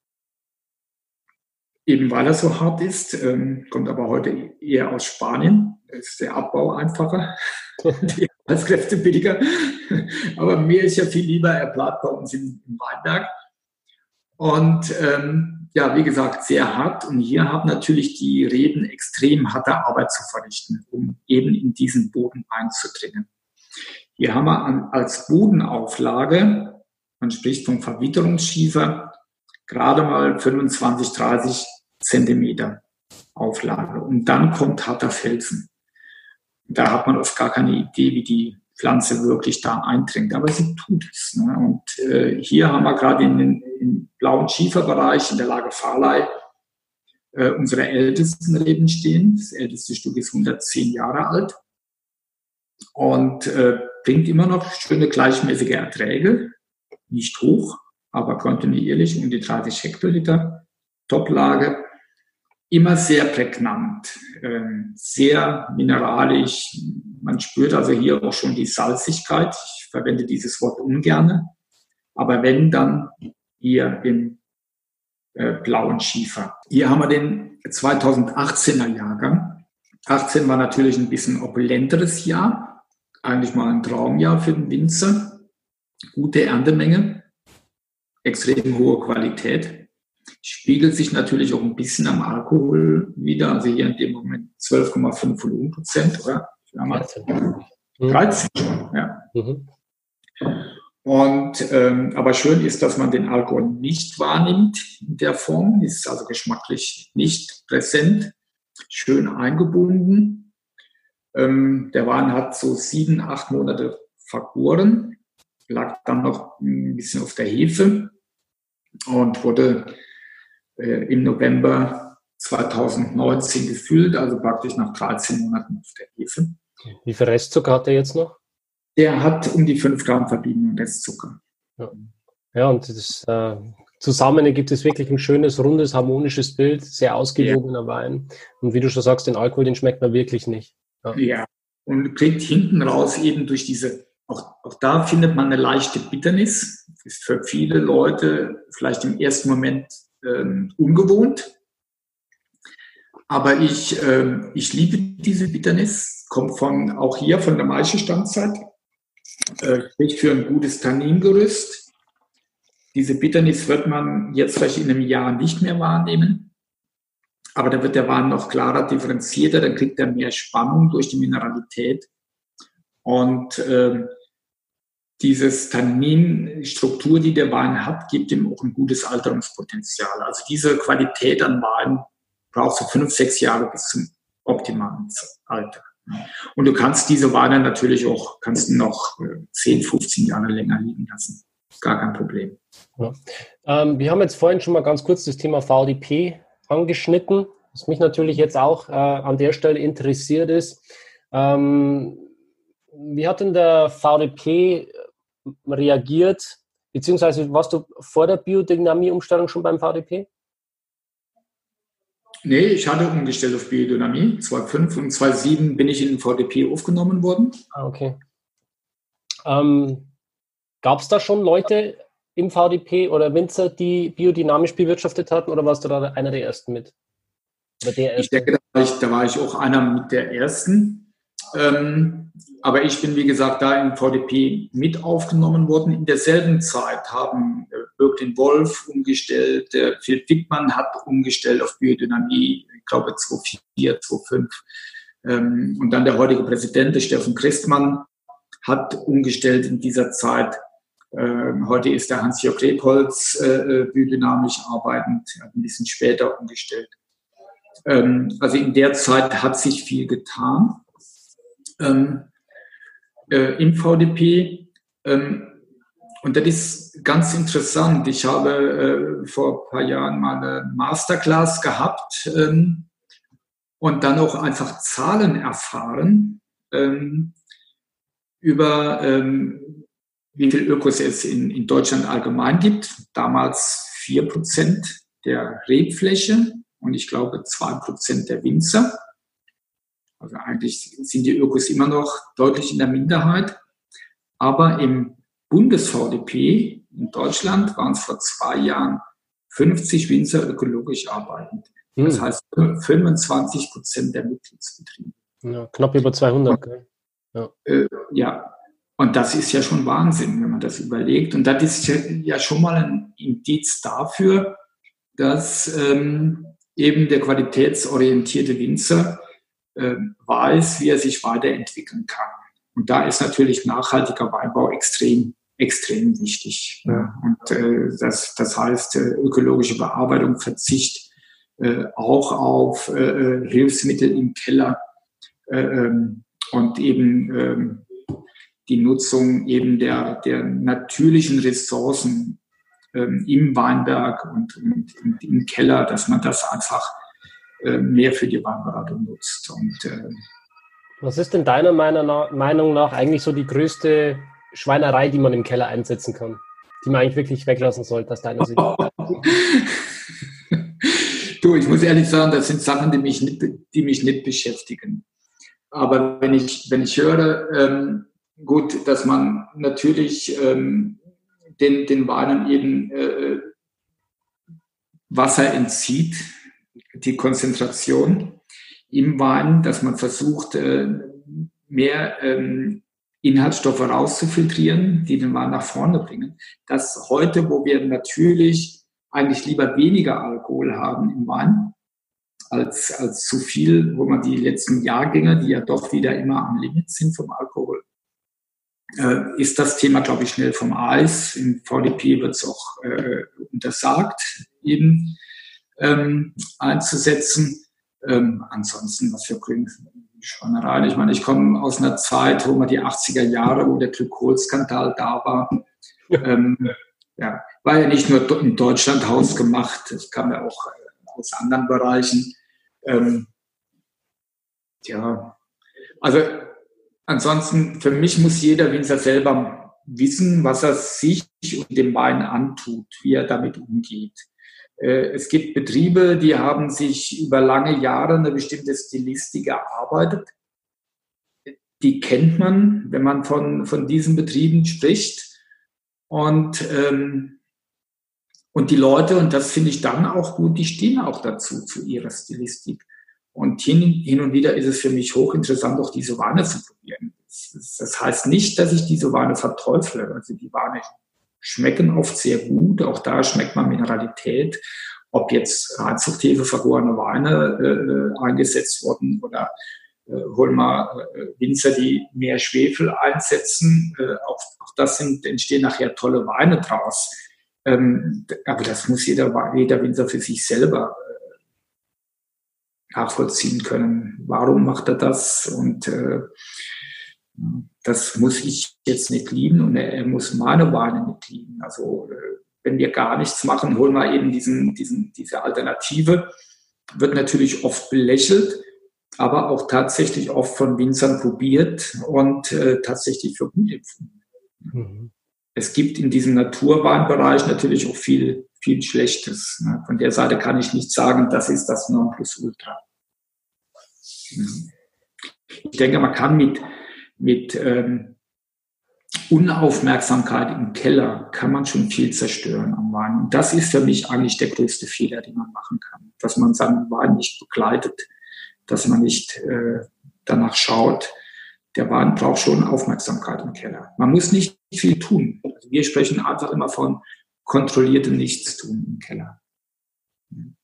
eben weil er so hart ist, ähm, kommt aber heute eher aus Spanien. Ist der Abbau einfacher, die Arbeitskräfte billiger. aber mir ist ja viel lieber, er bleibt bei uns im, im Weinberg. Und ähm, ja, wie gesagt, sehr hart. Und hier haben natürlich die Reben extrem harte Arbeit zu verrichten, um eben in diesen Boden einzudringen. Hier haben wir an, als Bodenauflage, man spricht vom Verwitterungsschiefer, gerade mal 25, 30 Zentimeter Auflage. Und dann kommt harter Felsen. Da hat man oft gar keine Idee, wie die Pflanze wirklich da eindringt. Aber sie tut es. Ne? Und äh, hier haben wir gerade in den, im blauen Schieferbereich in der Lage Fahrlei äh, unsere ältesten Reben stehen. Das älteste Stück ist 110 Jahre alt und äh, bringt immer noch schöne gleichmäßige Erträge. Nicht hoch, aber kontinuierlich um die 30 Hektoliter. Toplage immer sehr prägnant, ähm, sehr mineralisch. Man spürt also hier auch schon die Salzigkeit. Ich verwende dieses Wort ungerne. Aber wenn, dann hier im äh, blauen Schiefer. Hier haben wir den 2018er Jahrgang. 18 war natürlich ein bisschen opulenteres Jahr. Eigentlich mal ein Traumjahr für den Winzer. Gute Erntemenge. Extrem hohe Qualität spiegelt sich natürlich auch ein bisschen am Alkohol wieder. Also hier in dem Moment 12,5 Volumenprozent, oder? 13. 13 schon, ja. Mhm. Und, ähm, aber schön ist, dass man den Alkohol nicht wahrnimmt in der Form, ist also geschmacklich nicht präsent, schön eingebunden. Ähm, der Wein hat so sieben, acht Monate vergoren, lag dann noch ein bisschen auf der Hefe und wurde im November 2019 gefüllt, also praktisch nach 13 Monaten auf der Hefe. Wie viel Restzucker hat er jetzt noch? Der hat um die 5 Gramm verbliebenen Restzucker. Ja, ja und das, äh, zusammen ergibt es wirklich ein schönes, rundes, harmonisches Bild, sehr ausgewogener ja. Wein. Und wie du schon sagst, den Alkohol, den schmeckt man wirklich nicht. Ja, ja. und kriegt hinten raus eben durch diese, auch, auch da findet man eine leichte Bitternis. Ist für viele Leute vielleicht im ersten Moment ähm, ungewohnt. Aber ich, äh, ich liebe diese Bitternis, kommt von, auch hier von der Maische-Standzeit, äh, spricht für ein gutes Tanningerüst. Diese Bitternis wird man jetzt vielleicht in einem Jahr nicht mehr wahrnehmen, aber da wird der Wein noch klarer differenzierter, dann kriegt er mehr Spannung durch die Mineralität. Und äh, dieses Tanninstruktur, die der Wein hat, gibt ihm auch ein gutes Alterungspotenzial. Also diese Qualität an Wein braucht so fünf, sechs Jahre bis zum optimalen Alter. Und du kannst diese Weine natürlich auch, kannst noch 10, äh, 15 Jahre länger liegen lassen. Gar kein Problem. Ja. Ähm, wir haben jetzt vorhin schon mal ganz kurz das Thema VDP angeschnitten. Was mich natürlich jetzt auch äh, an der Stelle interessiert ist, ähm, wie hat denn der VDP reagiert, beziehungsweise warst du vor der Biodynamie-Umstellung schon beim VDP? Nee, ich hatte umgestellt auf Biodynamie. 2005 und 2007 bin ich in den VDP aufgenommen worden. Ah, okay. Ähm, Gab es da schon Leute im VDP oder Winzer, die biodynamisch bewirtschaftet hatten oder warst du da einer der ersten mit? Ich denke, da war ich, da war ich, auch einer mit der ersten. Ähm, aber ich bin, wie gesagt, da im VDP mit aufgenommen worden. In derselben Zeit haben äh, Wolf umgestellt, äh, Philipp Wickmann hat umgestellt auf Biodynamie, ich glaube 2004, 2005. Ähm, und dann der heutige Präsident, der Steffen Christmann, hat umgestellt in dieser Zeit. Ähm, heute ist der Hans-Jörg Rebholz äh, biodynamisch arbeitend, hat ein bisschen später umgestellt. Ähm, also in der Zeit hat sich viel getan ähm, äh, im VDP. Ähm, und das ist ganz interessant. Ich habe äh, vor ein paar Jahren mal eine Masterclass gehabt ähm, und dann auch einfach Zahlen erfahren ähm, über ähm, wie viel Ökos es in, in Deutschland allgemein gibt. Damals vier Prozent der Rebfläche und ich glaube zwei Prozent der Winzer. Also eigentlich sind die Ökos immer noch deutlich in der Minderheit. Aber im Bundes-VDP in Deutschland waren es vor zwei Jahren 50 Winzer ökologisch arbeitend. Das hm. heißt 25 Prozent der Mitgliedsbetriebe. Ja, knapp über 200. Und, ja. Äh, ja, und das ist ja schon Wahnsinn, wenn man das überlegt. Und das ist ja schon mal ein Indiz dafür, dass ähm, eben der qualitätsorientierte Winzer weiß, wie er sich weiterentwickeln kann. Und da ist natürlich nachhaltiger Weinbau extrem, extrem wichtig. Und äh, das, das heißt, äh, ökologische Bearbeitung, Verzicht äh, auch auf Hilfsmittel im Keller äh, ähm, und eben ähm, die Nutzung eben der, der natürlichen Ressourcen ähm, im Weinberg und, und, und, im Keller, dass man das einfach mehr für die Weinberatung nutzt. Und, äh, Was ist denn deiner Meinung nach eigentlich so die größte Schweinerei, die man im Keller einsetzen kann? Die man eigentlich wirklich weglassen sollte, aus deiner Sicht? du, ich muss ehrlich sagen, das sind Sachen, die mich nicht, die mich nicht beschäftigen. Aber wenn ich, wenn ich höre, ähm, gut, dass man natürlich ähm, den, den Weinen eben äh, Wasser entzieht, die Konzentration im Wein, dass man versucht, äh, mehr ähm, Inhaltsstoffe rauszufiltrieren, die den Wein nach vorne bringen. Das heute, wo wir natürlich eigentlich lieber weniger Alkohol haben im Wein, als, als zu viel, wo man die letzten Jahrgänge, die ja doch wieder immer am Limit sind vom Alkohol, äh, ist das Thema, glaube ich, schnell vom Eis. Im VDP wird es auch äh, untersagt, eben ähm, einzusetzen. Ähm, ansonsten, was für Schweinereien. Ich meine, ich komme aus einer Zeit, wo man die 80er Jahre, wo der Glykolskandal da war. Ähm, ja, war ja nicht nur in Deutschland hausgemacht, das kam ja auch äh, aus anderen Bereichen. Ähm, ja, also ansonsten, für mich muss jeder Winzer selber wissen, was er sich und dem Wein antut, wie er damit umgeht. Äh, es gibt Betriebe, die haben sich über lange Jahre eine bestimmte Stilistik erarbeitet. Die kennt man, wenn man von, von diesen Betrieben spricht. Und, ähm, und die Leute, und das finde ich dann auch gut, die stehen auch dazu, zu ihrer Stilistik. Und hin, hin und wieder ist es für mich hochinteressant, auch diese Weine zu probieren. Das, heißt nicht, dass ich diese Weine verteufle. Also die Weine schmecken oft sehr gut. Auch da schmeckt man Mineralität. Ob jetzt Reinzuchthefe vergorene Weine äh, eingesetzt wurden oder äh, holen wir äh, Winzer, die mehr Schwefel einsetzen. Äh, auch, auch das sind, entstehen nachher tolle Weine draus. Ähm, aber das muss jeder, jeder Winzer für sich selber äh, nachvollziehen können. Warum macht er das? Und äh, das muss ich jetzt nicht lieben und er, muss meine Weine nicht lieben. Also äh, wenn wir gar nichts machen, holen wir eben diesen, diesen, diese Alternative wird natürlich oft belächelt, aber auch tatsächlich oft von Winzern probiert und äh, tatsächlich für gut empfunden. Mhm. Es gibt in diesem Naturweinbereich natürlich auch viel, viel Schlechtes. Ne? Von der Seite kann ich nicht sagen, das ist das Nonplusultra. Mhm. Ich denke, man kann mit, mit ähm, Unaufmerksamkeit im Keller kann man schon viel zerstören am Wein. Und das ist für mich eigentlich der größte Fehler, den man machen kann. Dass man seinen Wein nicht begleitet, dass man nicht äh, danach schaut. Der Wein braucht schon Aufmerksamkeit im Keller. Man muss nicht viel tun. Also wir sprechen einfach immer von kontrolliertem Nichtstun im Keller.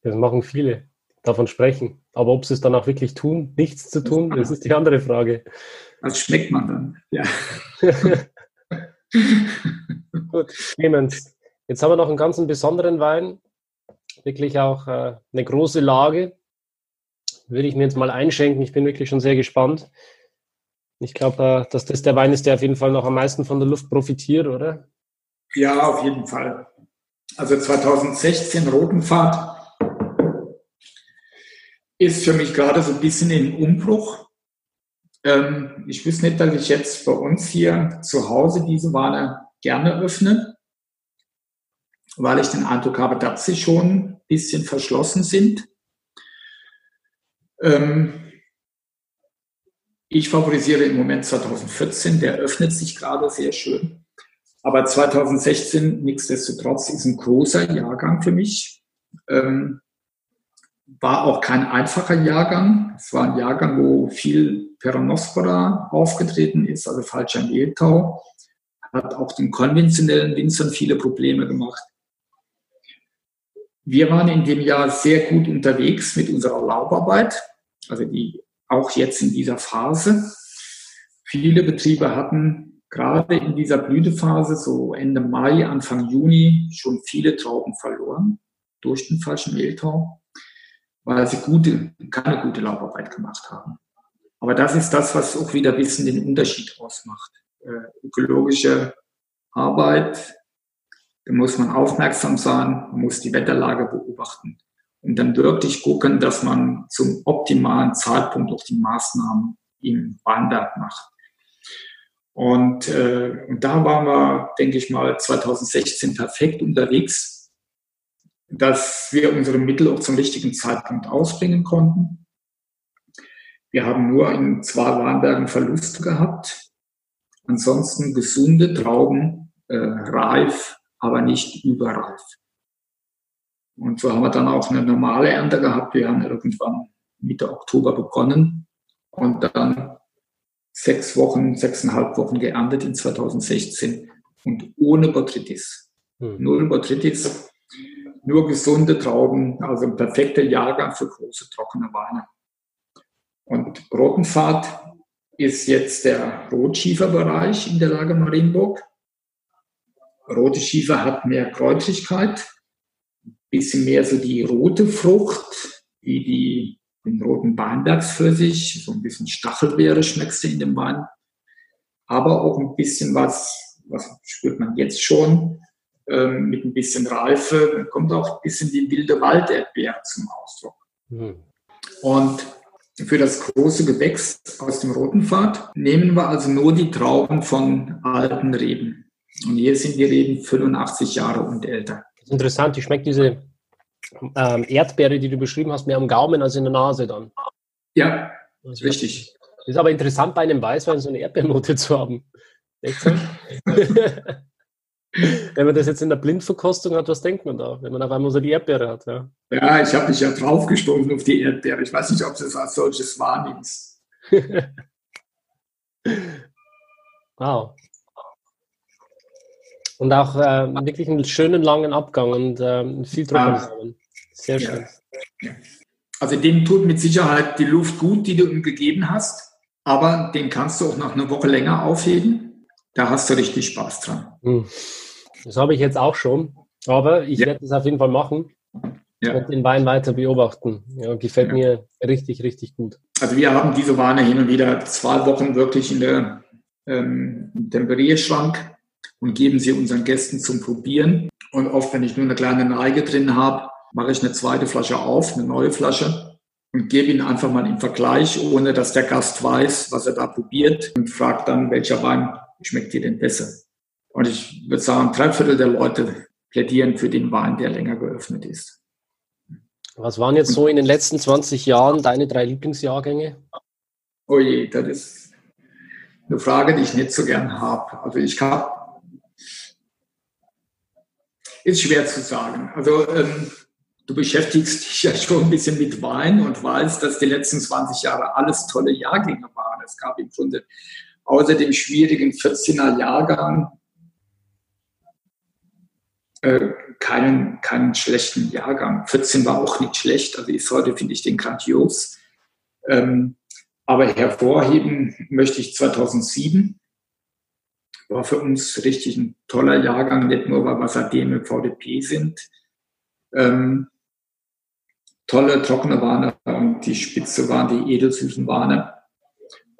Das machen viele, davon sprechen. Aber ob sie es dann auch wirklich tun, nichts zu tun, das ist die andere Frage. Was schmeckt man dann? Ja. Gut, Clemens. Jetzt haben wir noch einen ganz besonderen Wein. Wirklich auch äh, eine große Lage. Würde ich mir jetzt mal einschenken. Ich bin wirklich schon sehr gespannt. Ich glaube, äh, dass das der Wein ist, der auf jeden Fall noch am meisten von der Luft profitiert, oder? Ja, auf jeden Fall. Also 2016 Rotenfahrt ist für mich gerade so ein bisschen im Umbruch. Ähm, ich wüsste nicht, dass ich jetzt bei uns hier zu Hause diese Ware gerne öffne, weil ich den Eindruck habe, dass sie schon ein bisschen verschlossen sind. Ähm, ich favorisiere im Moment 2014, der öffnet sich gerade sehr schön. Aber 2016, nichtsdestotrotz, ist ein großer Jahrgang für mich. Ähm, war auch kein einfacher Jahrgang. Es war ein Jahrgang, wo viel Peronospora aufgetreten ist, also falscher Mehltau. Hat auch den konventionellen Winzern viele Probleme gemacht. Wir waren in dem Jahr sehr gut unterwegs mit unserer Laubarbeit, also die auch jetzt in dieser Phase. Viele Betriebe hatten gerade in dieser Blütephase, so Ende Mai, Anfang Juni, schon viele Trauben verloren durch den falschen Mehltau weil sie gute, keine gute Laubarbeit gemacht haben. Aber das ist das, was auch wieder ein bisschen den Unterschied ausmacht. Äh, ökologische Arbeit, da muss man aufmerksam sein, man muss die Wetterlage beobachten und dann wirklich gucken, dass man zum optimalen Zeitpunkt auch die Maßnahmen im Weinberg macht. Und, äh, und da waren wir, denke ich mal, 2016 perfekt unterwegs dass wir unsere Mittel auch zum richtigen Zeitpunkt ausbringen konnten. Wir haben nur in zwei Weinbergen Verluste gehabt. Ansonsten gesunde Trauben, äh, reif, aber nicht überreif. Und so haben wir dann auch eine normale Ernte gehabt. Wir haben irgendwann Mitte Oktober begonnen und dann sechs Wochen, sechseinhalb Wochen geerntet in 2016 und ohne Botrytis. Hm. Null Botrytis nur gesunde Trauben, also ein perfekter Jahrgang für große trockene Weine. Und Rotenfahrt ist jetzt der Rotschieferbereich in der Lage Marienburg. Rote Schiefer hat mehr Kräutrigkeit, bisschen mehr so die rote Frucht, wie die, den roten Weinbergspfirsich, so ein bisschen Stachelbeere schmeckst du in dem Wein. Aber auch ein bisschen was, was spürt man jetzt schon, ähm, mit ein bisschen Reife, kommt auch ein bisschen die wilde Walderdbeere zum Ausdruck. Mhm. Und für das große Gewächs aus dem Roten Pfad nehmen wir also nur die Trauben von alten Reben. Und hier sind die Reben 85 Jahre und älter. Das ist interessant, wie schmeckt diese ähm, Erdbeere, die du beschrieben hast, mehr am Gaumen als in der Nase dann. Ja, also, richtig. Ist aber interessant, bei einem Weißwein so eine Erdbeernote zu haben. Wenn man das jetzt in der Blindverkostung hat, was denkt man da, wenn man auf einmal so die Erdbeere hat? Ja, ja ich habe mich ja draufgestoßen auf die Erdbeere. Ich weiß nicht, ob du es als solches wahrnimmst. wow. Und auch äh, wirklich einen schönen langen Abgang und äh, viel Trockensamen. Sehr schön. Ja. Also dem tut mit Sicherheit die Luft gut, die du ihm gegeben hast, aber den kannst du auch noch eine Woche länger aufheben. Da hast du richtig Spaß dran. Hm. Das habe ich jetzt auch schon, aber ich ja. werde es auf jeden Fall machen ja. und den Wein weiter beobachten. Ja, gefällt ja. mir richtig, richtig gut. Also wir haben diese Weine hin und wieder zwei Wochen wirklich in der ähm, Temperierschrank und geben sie unseren Gästen zum Probieren. Und oft, wenn ich nur eine kleine Neige drin habe, mache ich eine zweite Flasche auf, eine neue Flasche und gebe ihn einfach mal im Vergleich, ohne dass der Gast weiß, was er da probiert und fragt dann, welcher Wein schmeckt dir denn besser? Und ich würde sagen, drei Viertel der Leute plädieren für den Wein, der länger geöffnet ist. Was waren jetzt so in den letzten 20 Jahren deine drei Lieblingsjahrgänge? Oh je, das ist eine Frage, die ich nicht so gern habe. Also ich habe, ist schwer zu sagen. Also ähm, du beschäftigst dich ja schon ein bisschen mit Wein und weißt, dass die letzten 20 Jahre alles tolle Jahrgänge waren. Es gab im Grunde außer dem schwierigen 14er Jahrgang äh, keinen, keinen schlechten Jahrgang. 14 war auch nicht schlecht, also ist heute finde ich den grandios. Ähm, aber hervorheben möchte ich 2007. War für uns richtig ein toller Jahrgang, nicht nur weil wir seitdem im VDP sind. Ähm, tolle trockene Warne und die Spitze waren die edelsüßen Warne.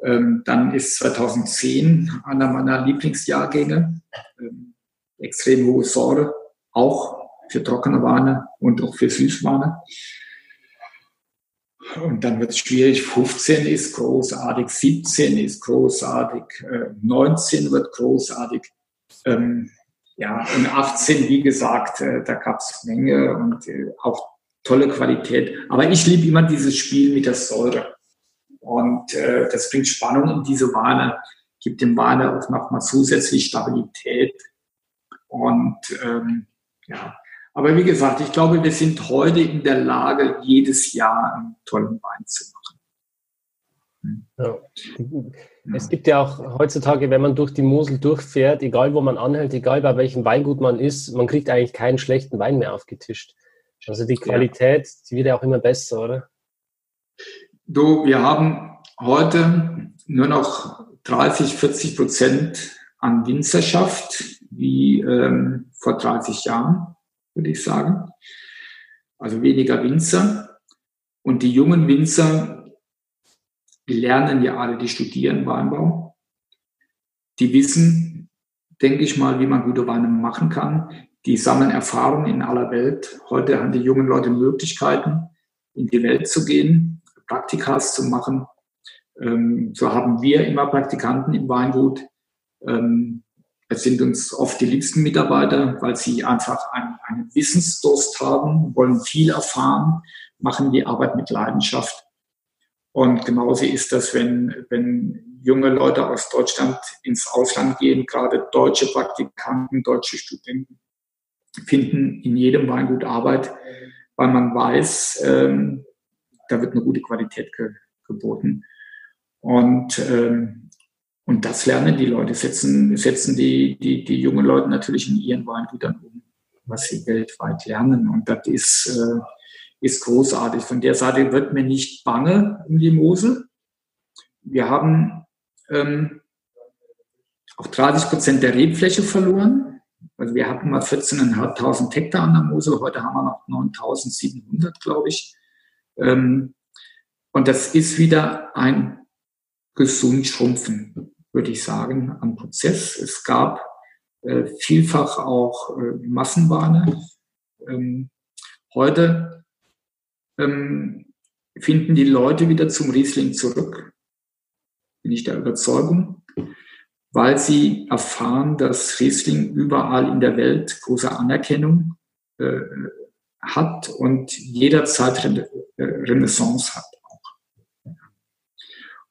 Ähm, dann ist 2010 einer meiner Lieblingsjahrgänge. Ähm, extrem hohe Säure, auch für trockene Warne und auch für Süßwarne. Und dann wird es schwierig. 15 ist großartig, 17 ist großartig, 19 äh, wird großartig. Ähm, ja, und 18, wie gesagt, äh, da gab es Menge und äh, auch tolle Qualität. Aber ich liebe immer dieses Spiel mit der Säure. Und äh, das bringt Spannung in diese Wahne, gibt dem Wahne auch nochmal zusätzlich Stabilität. Und ähm, ja, aber wie gesagt, ich glaube, wir sind heute in der Lage, jedes Jahr einen tollen Wein zu machen. Ja. Es gibt ja auch heutzutage, wenn man durch die Mosel durchfährt, egal wo man anhält, egal bei welchem Weingut man ist, man kriegt eigentlich keinen schlechten Wein mehr aufgetischt. Also die Qualität, die wird ja auch immer besser, oder? Du, wir haben heute nur noch 30, 40 Prozent an Winzerschaft, wie ähm, vor 30 Jahren würde ich sagen. Also weniger Winzer. Und die jungen Winzer, die lernen ja alle, die studieren Weinbau. Die wissen, denke ich mal, wie man gute Weine machen kann. Die sammeln Erfahrungen in aller Welt. Heute haben die jungen Leute Möglichkeiten, in die Welt zu gehen, Praktikas zu machen. Ähm, so haben wir immer Praktikanten im Weingut. Ähm, es sind uns oft die liebsten Mitarbeiter, weil sie einfach einen, einen Wissensdurst haben, wollen viel erfahren, machen die Arbeit mit Leidenschaft. Und genauso ist das, wenn, wenn junge Leute aus Deutschland ins Ausland gehen, gerade deutsche Praktikanten, deutsche Studenten finden in jedem Weingut Arbeit, weil man weiß, ähm, da wird eine gute Qualität ge geboten. Und ähm, und das lernen die Leute, setzen, setzen die, die, die jungen Leute natürlich in ihren Weingütern um, was sie weltweit lernen. Und das ist, äh, ist großartig. Von der Seite wird mir nicht bange um die Mosel. Wir haben ähm, auch 30 Prozent der Rebfläche verloren. Also wir hatten mal 14.500 Hektar an der Mosel, heute haben wir noch 9.700, glaube ich. Ähm, und das ist wieder ein gesund schrumpfen würde ich sagen, am Prozess. Es gab äh, vielfach auch äh, Massenwahne. Ähm, heute ähm, finden die Leute wieder zum Riesling zurück, bin ich der Überzeugung, weil sie erfahren, dass Riesling überall in der Welt große Anerkennung äh, hat und jederzeit äh, Renaissance hat auch.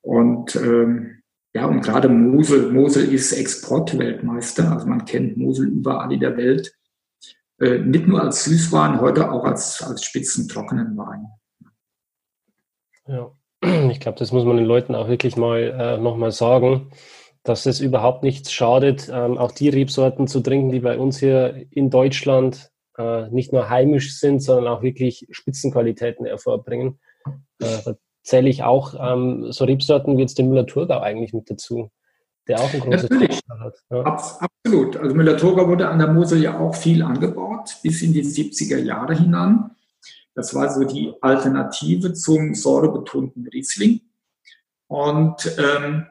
Und ähm, ja, und gerade Mosel, Mosel ist Exportweltmeister, also man kennt Mosel überall in der Welt. Äh, nicht nur als Süßwein, heute auch als, als spitzentrockenen Wein. Ja, ich glaube, das muss man den Leuten auch wirklich mal äh, nochmal sagen, dass es überhaupt nichts schadet, ähm, auch die Rebsorten zu trinken, die bei uns hier in Deutschland äh, nicht nur heimisch sind, sondern auch wirklich Spitzenqualitäten hervorbringen. Äh, zähle ich auch ähm, so Rebsorten wie jetzt den Müller-Thurgau eigentlich mit dazu, der auch ein großes Natürlich. hat. Ja. Absolut. Also Müller-Thurgau wurde an der Mosel ja auch viel angebaut, bis in die 70er Jahre hinein. Das war so die Alternative zum säurebetonten Riesling. Und ähm,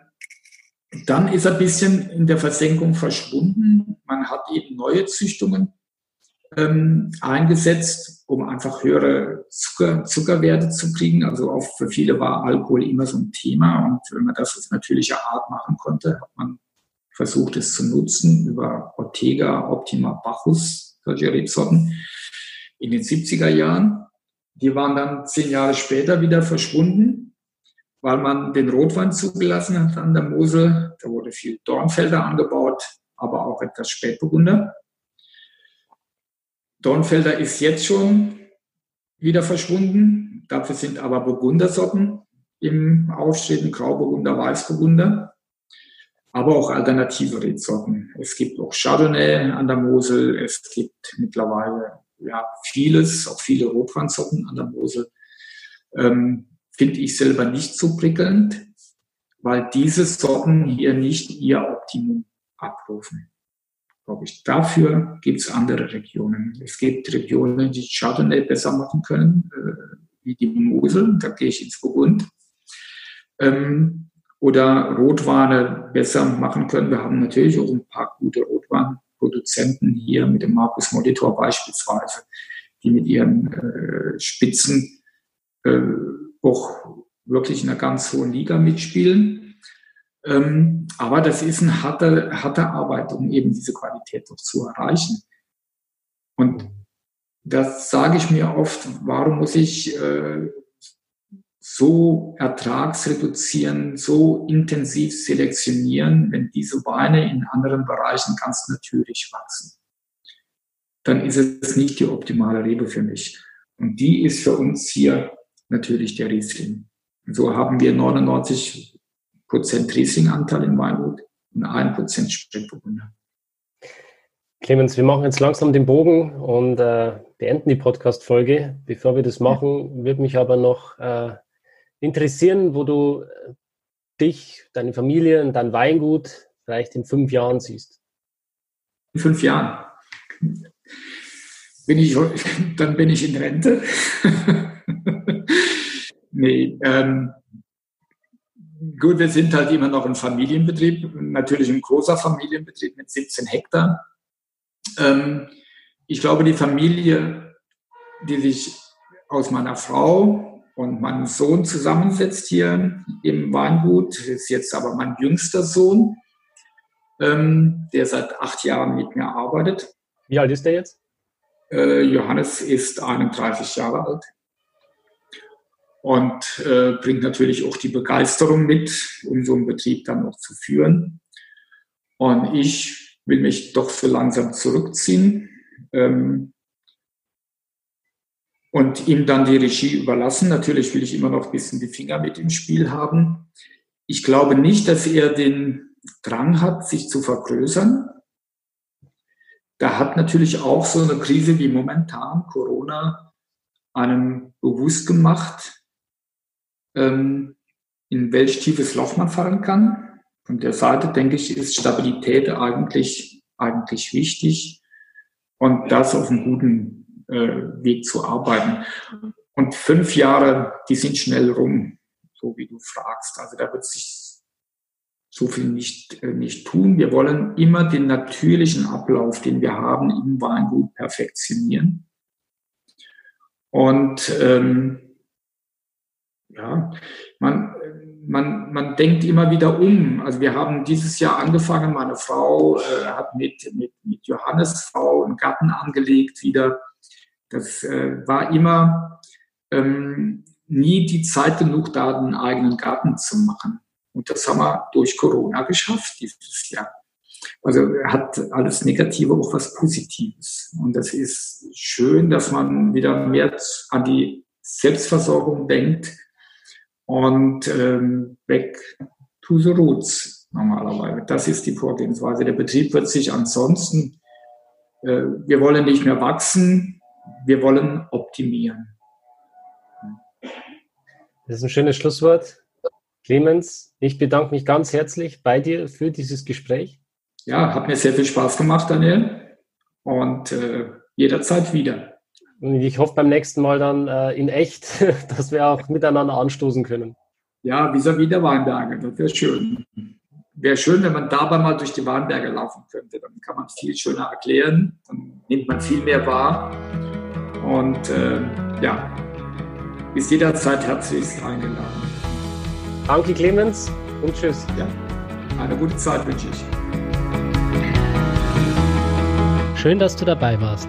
dann ist er ein bisschen in der Versenkung verschwunden. Man hat eben neue Züchtungen ähm, eingesetzt, um einfach höhere Zucker, Zuckerwerte zu kriegen. Also auch für viele war Alkohol immer so ein Thema. Und wenn man das auf natürliche Art machen konnte, hat man versucht, es zu nutzen über Ortega, Optima, Bacchus, solche Rebsorten in den 70er Jahren. Die waren dann zehn Jahre später wieder verschwunden, weil man den Rotwein zugelassen hat an der Mosel. Da wurde viel Dornfelder angebaut, aber auch etwas Spätburgunder. Dornfelder ist jetzt schon wieder verschwunden. Dafür sind aber Burgundersorten im Aufstehen, Grauburgunder, Weißburgunder, aber auch alternative Rebsorten. Es gibt auch Chardonnay an der Mosel, es gibt mittlerweile ja, vieles, auch viele Rotweinsorten an der Mosel. Ähm, Finde ich selber nicht so prickelnd, weil diese Sorten hier nicht ihr Optimum abrufen glaube ich. Dafür gibt es andere Regionen. Es gibt Regionen, die Chardonnay besser machen können, äh, wie die Mosel, da gehe ich ins Burgund. Ähm, oder Rotweine besser machen können. Wir haben natürlich auch ein paar gute Rotweinproduzenten hier mit dem Markus Monitor beispielsweise, die mit ihren äh, Spitzen äh, auch wirklich in einer ganz hohen Liga mitspielen. Ähm, aber das ist eine harte, harte Arbeit, um eben diese Qualität doch zu erreichen. Und das sage ich mir oft, warum muss ich äh, so ertragsreduzieren, so intensiv selektionieren, wenn diese Weine in anderen Bereichen ganz natürlich wachsen? Dann ist es nicht die optimale Rebe für mich. Und die ist für uns hier natürlich der Riesling. So haben wir 99 Prozent Riesling-Anteil im Weingut und ein Prozent Spätburgunder. Clemens, wir machen jetzt langsam den Bogen und äh, beenden die Podcast-Folge. Bevor wir das machen, würde mich aber noch äh, interessieren, wo du äh, dich, deine Familie und dein Weingut vielleicht in fünf Jahren siehst. In fünf Jahren. Bin ich, dann bin ich in Rente. nee, ähm, Gut, wir sind halt immer noch ein Familienbetrieb, natürlich ein großer Familienbetrieb mit 17 Hektar. Ähm, ich glaube, die Familie, die sich aus meiner Frau und meinem Sohn zusammensetzt hier im Weingut, ist jetzt aber mein jüngster Sohn, ähm, der seit acht Jahren mit mir arbeitet. Wie alt ist der jetzt? Äh, Johannes ist 31 Jahre alt und äh, bringt natürlich auch die Begeisterung mit, um so einen Betrieb dann noch zu führen. Und ich will mich doch so langsam zurückziehen ähm, und ihm dann die Regie überlassen. Natürlich will ich immer noch ein bisschen die Finger mit im Spiel haben. Ich glaube nicht, dass er den Drang hat, sich zu vergrößern. Da hat natürlich auch so eine Krise wie momentan Corona einem bewusst gemacht, in welch tiefes Loch man fallen kann. Von der Seite, denke ich, ist Stabilität eigentlich, eigentlich wichtig und das auf einem guten äh, Weg zu arbeiten. Und fünf Jahre, die sind schnell rum, so wie du fragst. Also da wird sich so viel nicht, äh, nicht tun. Wir wollen immer den natürlichen Ablauf, den wir haben, im Weingut perfektionieren. Und ähm, ja, man, man, man denkt immer wieder um. Also wir haben dieses Jahr angefangen, meine Frau äh, hat mit, mit, mit Johannes Frau einen Garten angelegt wieder. Das äh, war immer ähm, nie die Zeit genug, da einen eigenen Garten zu machen. Und das haben wir durch Corona geschafft dieses Jahr. Also hat alles Negative auch was Positives. Und das ist schön, dass man wieder mehr an die Selbstversorgung denkt und ähm, back to the roots normalerweise. Das ist die Vorgehensweise. Der Betrieb wird sich ansonsten, äh, wir wollen nicht mehr wachsen, wir wollen optimieren. Das ist ein schönes Schlusswort. Clemens, ich bedanke mich ganz herzlich bei dir für dieses Gespräch. Ja, hat mir sehr viel Spaß gemacht, Daniel. Und äh, jederzeit wieder. Und ich hoffe beim nächsten Mal dann äh, in echt, dass wir auch miteinander anstoßen können. Ja, vis-à-vis der Weinberge, das wäre schön. Wäre schön, wenn man dabei mal durch die Weinberge laufen könnte. Dann kann man viel schöner erklären. Dann nimmt man viel mehr wahr. Und äh, ja, ist jederzeit herzlichst eingeladen. Danke, Clemens, und tschüss. Ja, eine gute Zeit wünsche ich. Schön, dass du dabei warst.